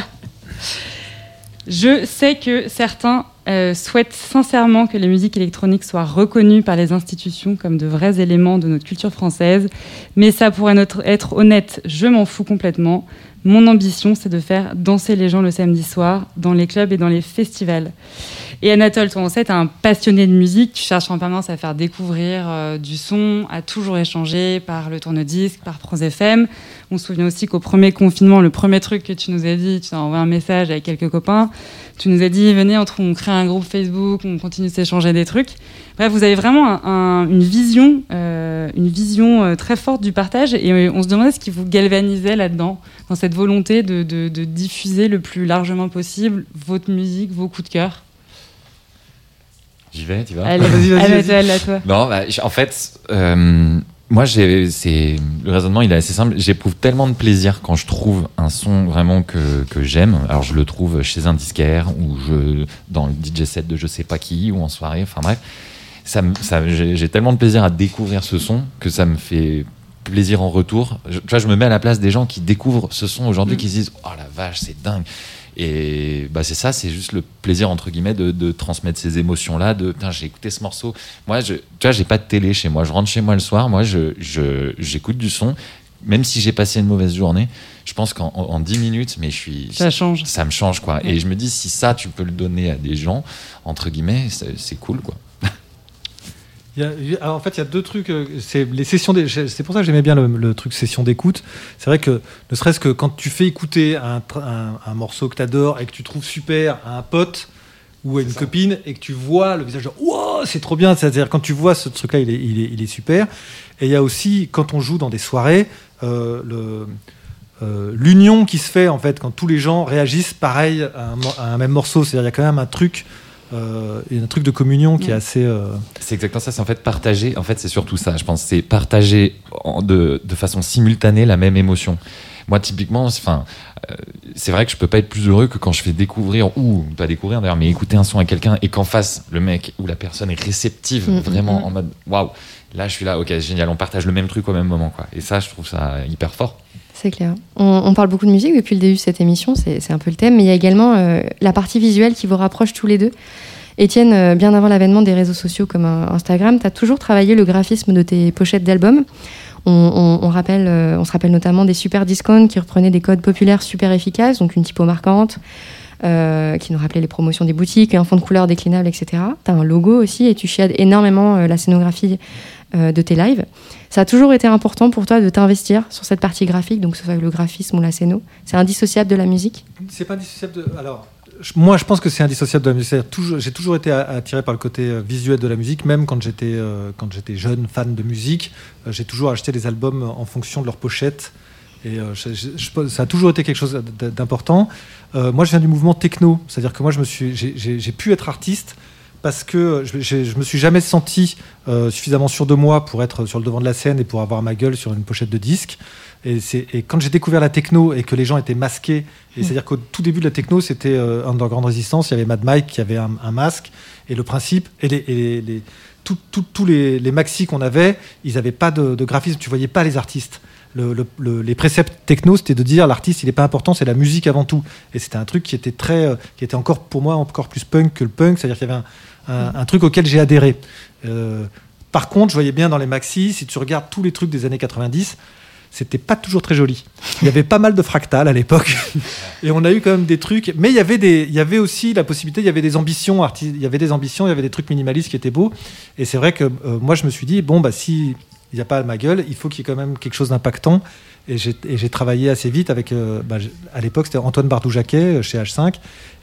Je sais que certains euh, souhaitent sincèrement que les musiques électroniques soient reconnues par les institutions comme de vrais éléments de notre culture française, mais ça pourrait être honnête, je m'en fous complètement. Mon ambition, c'est de faire danser les gens le samedi soir dans les clubs et dans les festivals. Et Anatole, toi, on sait, un passionné de musique, tu cherches en permanence à faire découvrir euh, du son, à toujours échanger par le tourne-disque, par Pros FM. On se souvient aussi qu'au premier confinement, le premier truc que tu nous as dit, tu t'as envoyé un message avec quelques copains, tu nous as dit, venez, on, crée un groupe Facebook, on continue de s'échanger des trucs. Bref, vous avez vraiment un- un- une vision, euh, une vision euh, très forte du partage et on se demandait ce qui vous galvanisait là-dedans, dans cette volonté de diffuser le plus largement possible votre musique, vos coups de cœur. J'y vais, tu vas Allez, Vas-y, vas-y, vas-y. Anatole, à toi. Non, bah, en fait, euh, moi, j'ai, c'est le raisonnement, il est assez simple. J'éprouve tellement de plaisir quand je trouve un son vraiment que, que j'aime. Alors, je le trouve chez un disquaire ou je dans le DJ set de je sais pas qui ou en soirée. Enfin bref, ça, ça, j'ai, j'ai tellement de plaisir à découvrir ce son que ça me fait plaisir en retour. Je, tu vois, je me mets à la place des gens qui découvrent ce son aujourd'hui, Mm. qui se disent oh la vache, c'est dingue. Et bah c'est ça, c'est juste le plaisir entre guillemets de, de transmettre ces émotions-là. De putain, j'ai écouté ce morceau. Moi, je, tu vois, j'ai pas de télé chez moi. Je rentre chez moi le soir. Moi, je, je, j'écoute du son. Même si j'ai passé une mauvaise journée, je pense qu'en en, en 10 minutes, mais je suis, Ça change. ça me change quoi. Ouais. Et je me dis si ça, tu peux le donner à des gens entre guillemets, c'est cool quoi. Il y a- alors, en fait, il y a deux trucs. euh, C'est les sessions. C'est pour ça que j'aimais bien le, le truc session d'écoute. C'est vrai que ne serait-ce que quand tu fais écouter un, tr- un- un morceau que tu adores et que tu trouves super à un pote ou à une copine et que tu vois le visage wow, c'est trop bien. C'est-à-dire quand tu vois ce truc-là, il est, il, est, il est super. Et il y a aussi quand on joue dans des soirées, euh, le euh, l'union qui se fait en fait quand tous les gens réagissent pareil à un, à un même morceau. C'est-à-dire il y a quand même un truc, euh, il y a un truc de communion qui est Ouais. assez. euh, C'est exactement ça, c'est en fait partager, en fait c'est surtout ça, je pense, c'est partager en- de, de façon simultanée la même émotion. Moi typiquement, c'est- enfin, euh, c'est vrai que je peux pas être plus heureux que quand je fais découvrir, ou pas découvrir d'ailleurs, mais écouter un son à quelqu'un et qu'en face, le mec ou la personne est réceptive, Mm, vraiment mm. en mode waouh, là je suis là, ok génial, on partage le même truc au même moment, quoi. Et ça, je trouve ça hyper fort. C'est clair. On, parle beaucoup de musique depuis le début de cette émission, c'est un peu le thème, mais il y a également euh, la partie visuelle qui vous rapproche tous les deux. Étienne, euh, bien avant l'avènement des réseaux sociaux comme euh, Instagram, tu as toujours travaillé le graphisme de tes pochettes d'albums. On, rappelle, on se rappelle notamment des super discounts qui reprenaient des codes populaires super efficaces, donc une typo marquante, qui nous rappelait les promotions des boutiques, un fond de couleur déclinable, etc. Tu as un logo aussi et tu chiades énormément la scénographie de tes lives. Ça a toujours été important pour toi de t'investir sur cette partie graphique, donc que ce soit le graphisme ou la scéno. C'est indissociable de la musique C'est pas indissociable de. Alors, moi, je pense que c'est indissociable de la musique. J'ai toujours été attiré par le côté euh, visuel de la musique, même quand j'étais euh, quand jeune fan de musique. euh, j'ai toujours acheté des albums en fonction de leur pochette. Et euh, ça a toujours été quelque chose d'important. Euh, moi, je viens du mouvement techno, c'est-à-dire que moi, j'ai pu être artiste parce que je, je me suis jamais senti euh, suffisamment sûr de moi pour être sur le devant de la scène et pour avoir ma gueule sur une pochette de disque. Et, quand j'ai découvert la techno et que les gens étaient masqués, et c'est-à-dire qu'au tout début de la techno, c'était euh, Underground Resistance, il y avait Mad Mike qui avait un, un masque, et le principe, et les, et les- les- tout- tout- tous les, les maxi qu'on avait, ils n'avaient pas de, de graphisme, tu voyais pas les artistes. le- le- le- les préceptes techno, c'était de dire l'artiste, il n'est pas important, c'est la musique avant tout. Et c'était un truc qui était très, euh, qui était encore pour moi encore plus punk que le punk, c'est-à-dire qu'il y avait un, un- truc auquel j'ai adhéré. Euh, par contre, je voyais bien dans les maxi, si tu regardes tous les trucs des années 90, c'était pas toujours très joli. Il y avait pas mal de fractales à l'époque, et on a eu quand même des trucs. Mais il y avait des, il y avait aussi la possibilité, il y avait des ambitions, il y avait des ambitions, il y avait des trucs minimalistes qui étaient beaux. Et c'est vrai que euh, moi, je me suis dit bon bah si il n'y a pas ma gueule, il faut qu'il y ait quand même quelque chose d'impactant. Et j'ai travaillé assez vite avec, euh, bah, à l'époque, c'était Antoine Bardou-Jacquet euh, chez H5,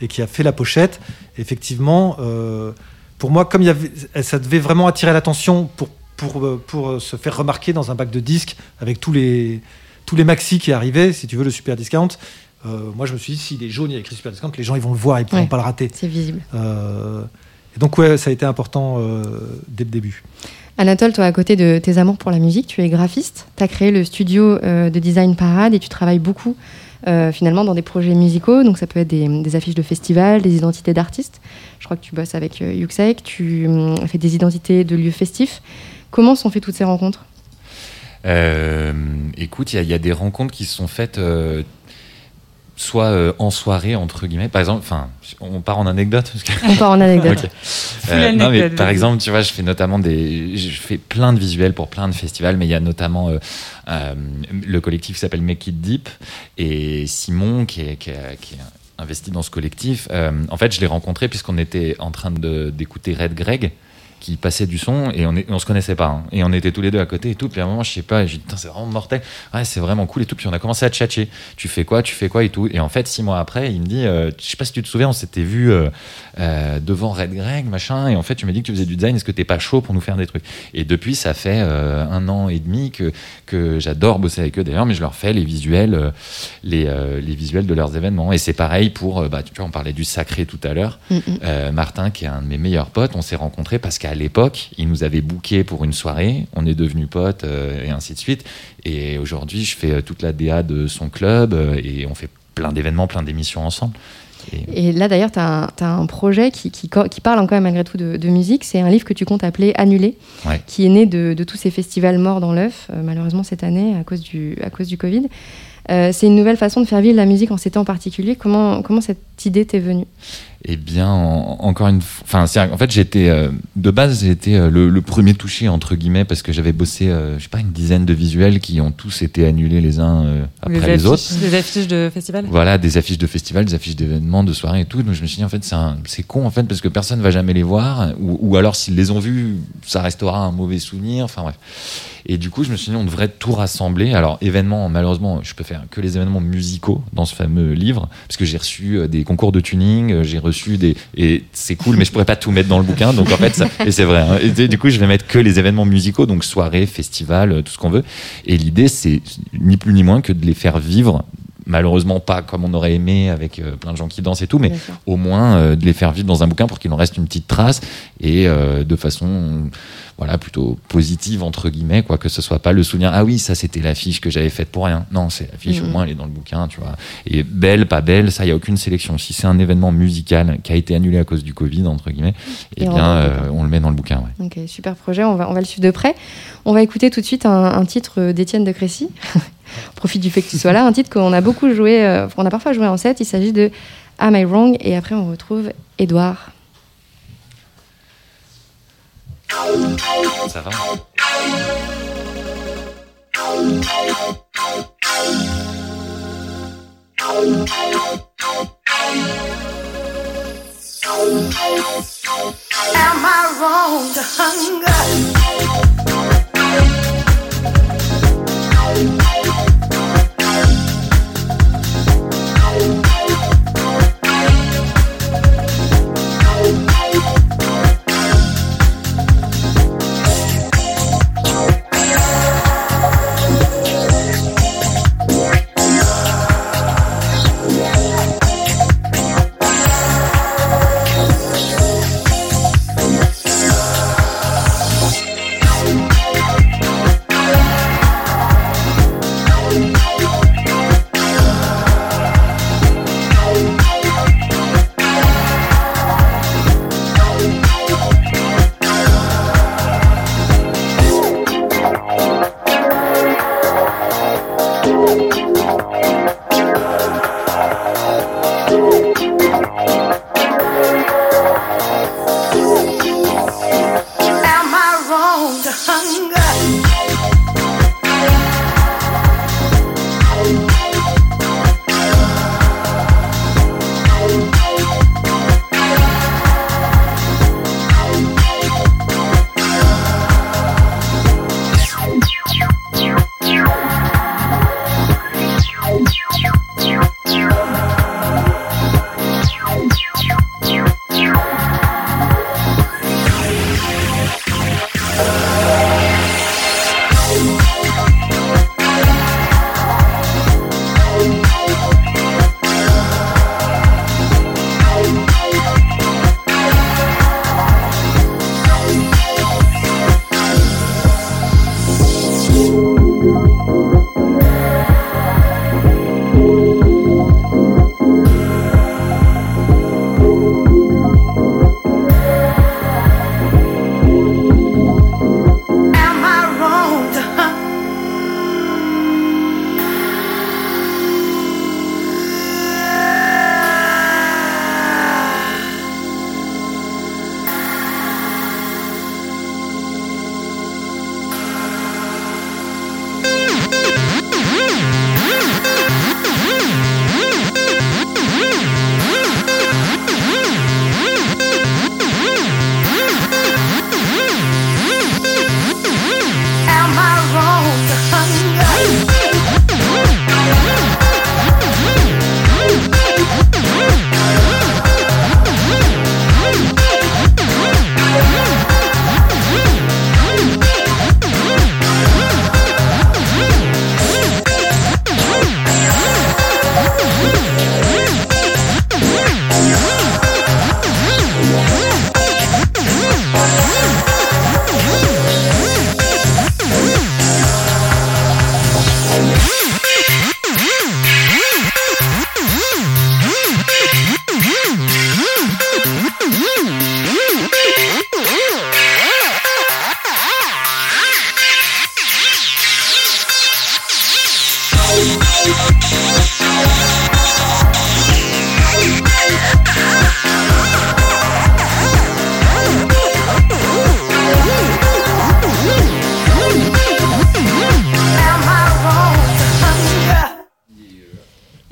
et qui a fait la pochette. Effectivement, euh, pour moi, comme il y avait, ça devait vraiment attirer l'attention pour, pour, pour se faire remarquer dans un bac de disques avec tous les, tous les maxi qui arrivaient, si tu veux, le super discount. Euh, moi, je me suis dit, s'il est jaune, il y a écrit super discount, les gens ils vont le voir, ils ne pourront Ouais. pas le rater. C'est visible. Et donc, ouais, ça a été important dès le début. Anatole, toi, à côté de tes amours pour la musique, tu es graphiste. Tu as créé le studio euh, de design Parade et tu travailles beaucoup euh, finalement dans des projets musicaux. Donc ça peut être des, affiches de festivals, des identités d'artistes. Je crois que tu bosses avec euh, tu hum, fais des identités de lieux festifs. Comment sont faites toutes ces rencontres? Euh, écoute, il y, y a des rencontres qui se sont faites soit euh, en soirée, entre guillemets. Par exemple, enfin, on part en anecdote parce que- On part en anecdote. Euh, non, mais anecdote, par exemple, tu vois, je fais notamment des, je fais plein de visuels pour plein de festivals, mais il y a notamment euh, euh, le collectif qui s'appelle Make It Deep et Simon qui est, qui est- qui est investi dans ce collectif. Euh, en fait, je l'ai rencontré puisqu'on était en train d'écouter Red Greg qui passait du son et on, est, on se connaissait pas hein. et on était tous les deux à côté et tout. Puis à un moment je sais pas j'ai dit c'est vraiment mortel. Ouais c'est vraiment cool et tout. Puis on a commencé à tchatcher. Tu fais quoi tu fais quoi et tout. Et en fait six mois après il me dit euh, je sais pas si tu te souviens on s'était vu euh, euh, devant Red Greg machin. Et en fait tu m'as dit que tu faisais du design. Est-ce que t'es pas chaud pour nous faire des trucs? Et depuis ça fait euh, un an et demi que que j'adore bosser avec eux d'ailleurs. Mais je leur fais les visuels les les visuels de leurs événements. Et c'est pareil pour bah tu vois on parlait du sacré tout à l'heure. Mm, Martin, qui est un de mes meilleurs potes, on s'est rencontrés parce qu'à l'époque, il nous avait booké pour une soirée, on est devenus potes euh, et ainsi de suite. Et aujourd'hui, je fais euh, toute la DA de son club euh, et on fait plein d'événements, plein d'émissions ensemble. Et- Et là, d'ailleurs, tu as, un projet qui, qui, qui parle encore malgré tout de, de musique. C'est un livre que tu comptes appeler Annulé, Ouais. qui est né de, de tous ces festivals morts dans l'œuf, euh, malheureusement cette année à cause du, à cause du Covid. Euh, c'est une nouvelle façon de faire vivre la musique en ces temps particuliers. Comment, comment cette idée t'est venue Eh bien, en- encore une fois, enfin, en fait, j'étais euh, de base, j'étais euh, le, le premier touché entre guillemets parce que j'avais bossé, euh, je sais pas, une dizaine de visuels qui ont tous été annulés les uns euh, après les, affiches, autres. Les affiches de festival Voilà, des affiches de festivals, des affiches d'événements, de soirées et tout. Donc je me suis dit, en fait, c'est con, en fait, parce que personne va jamais les voir. Ou, ou alors, s'ils les ont vus, ça restera un mauvais souvenir. Enfin, bref. Et du coup, je me suis dit, on devrait tout rassembler. Alors, événements, malheureusement, je peux faire que les événements musicaux dans ce fameux livre, parce que j'ai reçu euh, des concours de tuning, euh, j'ai reçu des. Et c'est cool, mais je pourrais pas tout mettre dans le bouquin. Donc, en fait, et c'est vrai. hein. Et du coup, je vais mettre que les événements musicaux, donc soirées, festivals, euh, tout ce qu'on veut. Et l'idée, c'est ni plus ni moins que de les faire vivre. Malheureusement, pas comme on aurait aimé, avec euh, plein de gens qui dansent et tout, mais au moins euh, de les faire vivre dans un bouquin pour qu'il en reste une petite trace et euh, de façon voilà plutôt positive entre guillemets quoi que ce soit pas le souvenir ah oui ça c'était l'affiche que j'avais faite pour rien non c'est l'affiche au moins elle est dans le bouquin tu vois et belle pas belle ça il y a aucune sélection si c'est un événement musical qui a été annulé à cause du Covid entre guillemets eh Et on bien on le met dans le bouquin ouais. Ok, super projet, on va, on va le suivre de près. On va écouter tout de suite un, un titre d'Étienne de Crécy. On profite du fait que tu sois là, un titre qu'on a beaucoup joué, euh, qu'on a parfois joué en set. Il s'agit de Am I Wrong? Et après, on retrouve Edouard. ça va? Am I wrong? To hunger?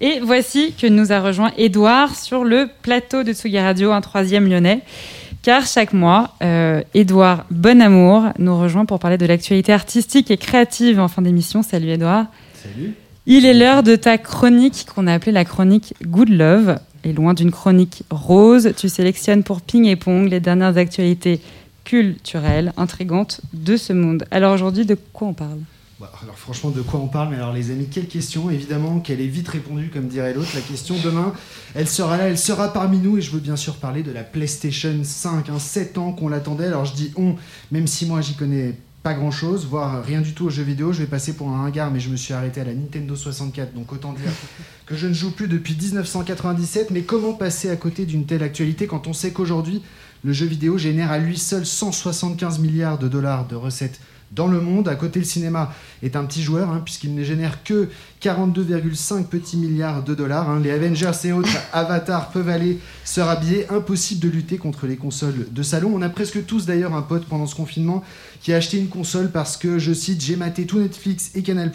Et voici que nous a rejoint Édouard sur le plateau de Tsugi Radio, un troisième lyonnais. Car chaque mois, euh, Édouard Bonamour nous rejoint pour parler de l'actualité artistique et créative en fin d'émission. Salut Édouard. Salut. Il est l'heure de ta chronique qu'on a appelée la chronique Good Love. Et loin d'une chronique rose, tu sélectionnes pour Ping et Pong les dernières actualités culturelles, intrigantes de ce monde. Alors aujourd'hui, de quoi on parle? Bah, alors franchement, de quoi on parle Mais alors les amis, quelle question? Évidemment qu'elle est vite répondue, comme dirait l'autre. La question demain, elle sera là, elle sera parmi nous. Et je veux bien sûr parler de la PlayStation 5. Hein, 7 ans qu'on l'attendait. Alors je dis on, même si moi j'y connais pas grand chose, voire rien du tout aux jeux vidéo. Je vais passer pour un ringard, mais je me suis arrêté à la Nintendo 64. Donc autant dire que je ne joue plus depuis 1997. Mais comment passer à côté d'une telle actualité quand on sait qu'aujourd'hui, le jeu vidéo génère à lui seul 175 milliards de dollars de recettes dans le monde. À côté, le cinéma est un petit joueur, hein, puisqu'il ne génère que 42,5 petits milliards de dollars. hein. Les Avengers et autres avatars peuvent aller se rhabiller. Impossible de lutter contre les consoles de salon. On a presque tous d'ailleurs un pote pendant ce confinement qui a acheté une console parce que, je cite, j'ai maté tout Netflix et Canal+.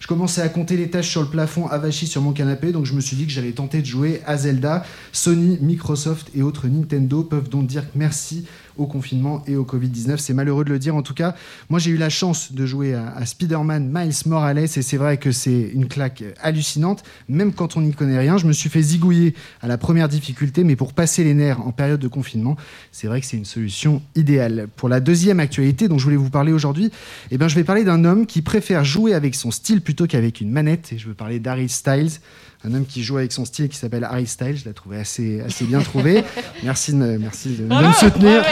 Je commençais à compter les tâches sur le plafond avachi sur mon canapé, donc je me suis dit que j'allais tenter de jouer à Zelda. Sony, Microsoft et autres Nintendo peuvent donc dire merci au confinement et au Covid-19. C'est malheureux de le dire en tout cas. Moi j'ai eu la chance de jouer à, Spider-Man Miles Morales et c'est vrai que c'est une claque hallucinante, même quand on n'y connaît rien. Je me suis fait zigouiller à la première difficulté, mais pour passer les nerfs en période de confinement, c'est vrai que c'est une solution idéale. Pour la deuxième actualité dont je voulais vous parler aujourd'hui, eh ben, je vais parler d'un homme qui préfère jouer avec son style plutôt qu'avec une manette et je veux parler d'Harry Styles. Un homme qui joue avec son style qui s'appelle Harry Styles, je l'ai trouvé assez, assez bien trouvé. Merci de, me- merci de, de me soutenir.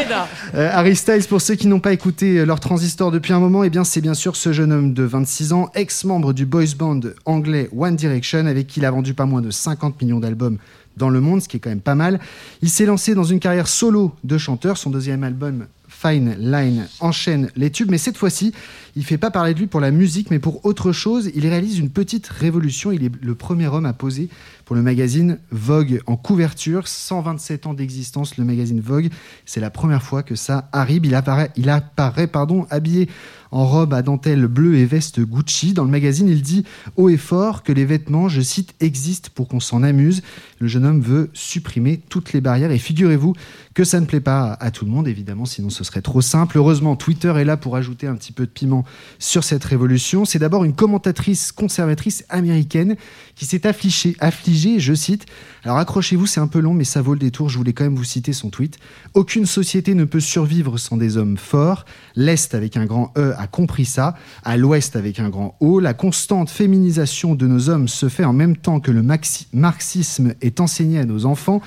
Euh, Harry Styles, pour ceux qui n'ont pas écouté euh, leur transistor depuis un moment, eh bien, c'est bien sûr ce jeune homme de 26 ans, ex-membre du boys band anglais One Direction, avec qui il a vendu pas moins de 50 millions d'albums dans le monde, ce qui est quand même pas mal. Il s'est lancé dans une carrière solo de chanteur. Son deuxième album, Fine Line, enchaîne les tubes, mais cette fois-ci, il fait pas parler de lui pour la musique, mais pour autre chose. Il réalise une petite révolution. Il est le premier homme à poser pour le magazine Vogue en couverture. 127 ans d'existence, le magazine Vogue. C'est la première fois que ça arrive. Il apparaît, il apparaît pardon, habillé en robe à dentelle bleue et veste Gucci. Dans le magazine, il dit haut et fort que les vêtements, je cite, existent pour qu'on s'en amuse. Le jeune homme veut supprimer toutes les barrières et figurez-vous que ça ne plaît pas à tout le monde, évidemment, sinon ce serait trop simple. Heureusement, Twitter est là pour ajouter un petit peu de piment sur cette révolution. C'est d'abord une commentatrice conservatrice américaine qui s'est affligée, affligée, je cite, alors accrochez-vous, c'est un peu long, mais ça vaut le détour, je voulais quand même vous citer son tweet. Aucune société ne peut survivre sans des hommes forts. L'Est, avec un grand E, a compris ça. À l'Ouest, avec un grand O, la constante féminisation de nos hommes se fait en même temps que le marxisme est enseigné à nos enfants.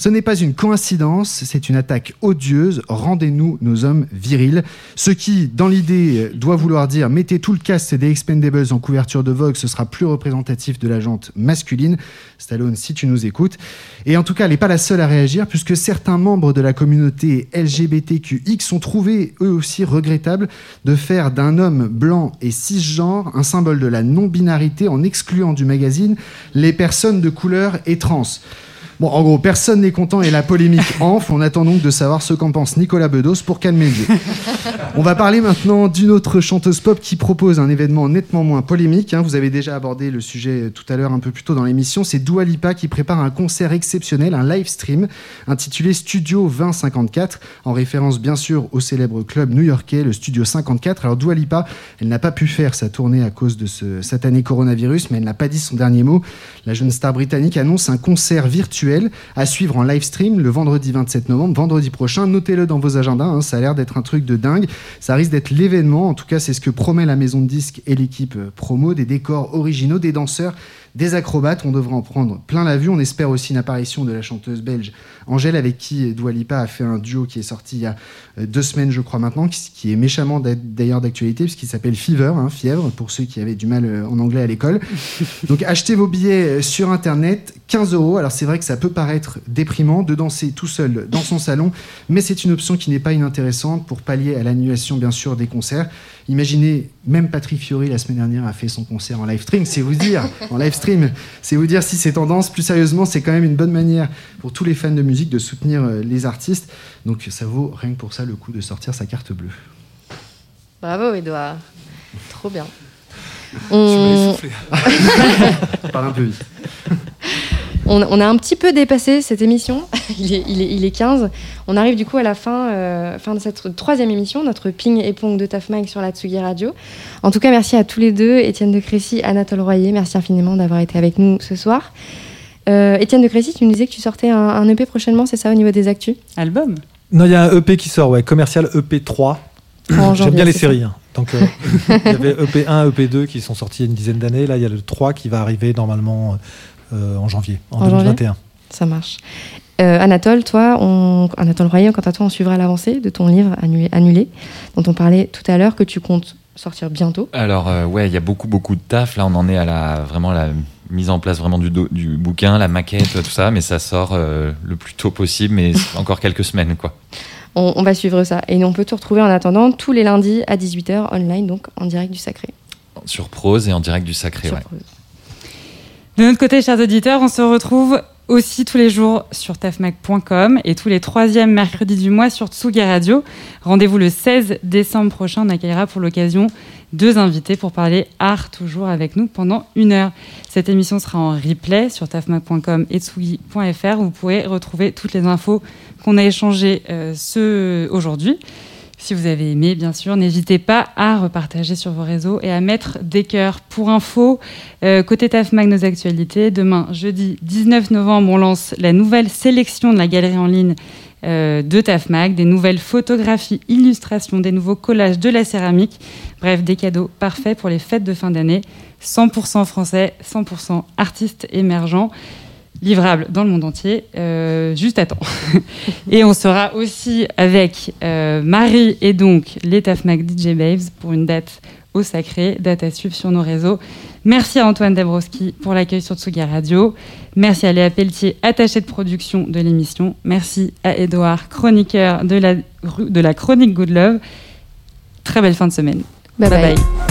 Ce n'est pas une coïncidence, c'est une attaque odieuse. Rendez-nous nos hommes virils. Ce qui, dans l'idée, doit vouloir dire mettez tout le cast des Expendables en couverture de Vogue, ce sera plus représentatif de la jante masculine. Stallone, si tu nous écoutes. Et en tout cas, elle n'est pas la seule à réagir, puisque certains membres de la communauté LGBTQX ont trouvé eux aussi regrettable de faire d'un homme blanc et cisgenre un symbole de la non-binarité en excluant du magazine les personnes de couleur et trans. Bon, en gros, personne n'est content et la polémique enfle. On attend donc de savoir ce qu'en pense Nicolas Bedos pour calmer le jeu. On va parler maintenant d'une autre chanteuse pop qui propose un événement nettement moins polémique. hein. Vous avez déjà abordé le sujet tout à l'heure un peu plus tôt dans l'émission. C'est Dua Lipa qui prépare un concert exceptionnel, un live stream intitulé Studio 2054, en référence bien sûr au célèbre club new-yorkais, le Studio 54. Alors Dua Lipa, elle n'a pas pu faire sa tournée à cause de ce satané coronavirus, mais elle n'a pas dit son dernier mot. La jeune star britannique annonce un concert virtuel à suivre en live stream le vendredi 27 novembre, vendredi prochain. Notez-le dans vos agendas, hein, ça a l'air d'être un truc de dingue. Ça risque d'être l'événement, en tout cas c'est ce que promet la maison de disques et l'équipe euh, promo, des décors originaux, des danseurs, des acrobates. On devrait en prendre plein la vue. On espère aussi une apparition de la chanteuse belge Angèle, avec qui Dua Lipa a fait un duo qui est sorti il y a euh, deux semaines, je crois maintenant, qui, est méchamment d'a- d'ailleurs d'actualité, puisqu'il s'appelle Fever, hein, fièvre, pour ceux qui avaient du mal euh, en anglais à l'école. Donc achetez vos billets euh, sur Internet, 15 euros. Alors c'est vrai que ça peut paraître déprimant de danser tout seul dans son salon, mais c'est une option qui n'est pas inintéressante pour pallier à l'annulation bien sûr des concerts. Imaginez, même Patrick Fiori la semaine dernière a fait son concert en live stream, c'est vous dire, en live stream, c'est vous dire si c'est tendance. Plus sérieusement, c'est quand même une bonne manière pour tous les fans de musique de soutenir euh, les artistes. Donc ça vaut rien que pour ça le coup de sortir sa carte bleue. Bravo, Edouard. Trop bien. Je On, soufflé. Parle un peu vite. On- on a un petit peu dépassé cette émission. il, est, il est- il est 15. On arrive du coup à la fin, euh, fin de cette troisième émission, notre ping et pong de Tafmag sur la Tsugi Radio. En tout cas, merci à tous les deux, Étienne de Crécy, Anatole Royer. Merci infiniment d'avoir été avec nous ce soir. Euh, Étienne de Crécy, tu nous disais que tu sortais un, un EP prochainement, c'est ça, au niveau des actus? Album? Non, il y a un EP qui sort, ouais, commercial EP 3. En J'aime janvier, bien les séries. hein. Donc, euh, il y avait EP1, EP2 qui sont sortis il y a une dizaine d'années. Là, il y a le 3 qui va arriver normalement en janvier, en, En janvier? 2021. Ça marche. Euh, Anatole, toi, on... Anatole Royer, quant à toi, on suivra l'avancée de ton livre annulé, annulé, dont on parlait tout à l'heure, que tu comptes sortir bientôt. Alors euh, ouais, il y a beaucoup beaucoup de taf. Là, on en est à la vraiment la mise en place vraiment du, do- du bouquin, la maquette, tout ça, mais ça sort euh, le plus tôt possible, mais encore quelques semaines quoi. On, on va suivre ça. Et on peut te retrouver en attendant tous les lundis à 18h online, donc en direct du Sacré. Sur prose et en direct du sacré. Sur ouais. Prose. De notre côté, chers auditeurs, on se retrouve aussi tous les jours sur tafmac.com et tous les troisièmes mercredis du mois sur Tsugi Radio. Rendez-vous le 16 décembre prochain. On accueillera pour l'occasion deux invités pour parler art toujours avec nous pendant une heure. Cette émission sera en replay sur tafmac.com et tsugi.fr. Vous pourrez retrouver toutes les infos qu'on a échangées euh, aujourd'hui. Si vous avez aimé, bien sûr, n'hésitez pas à repartager sur vos réseaux et à mettre des cœurs. Pour info, euh, côté TAFMAG, nos actualités, demain, jeudi 19 novembre, on lance la nouvelle sélection de la galerie en ligne euh, de TAFMAG, des nouvelles photographies, illustrations, des nouveaux collages de la céramique. Bref, des cadeaux parfaits pour les fêtes de fin d'année. 100% français, 100% artistes émergents, livrables dans le monde entier, euh, juste à temps. et on sera aussi avec euh, Marie et donc les TAFMAG DJ Babes pour une date au sacré, date à suivre sur nos réseaux. Merci à Antoine Dabrowski pour l'accueil sur Tsugi Radio. Merci à Léa Pelletier, attachée de production de l'émission. Merci à Edouard, chroniqueur de la, de la chronique Good Love. Très belle fin de semaine. Bye bye. bye.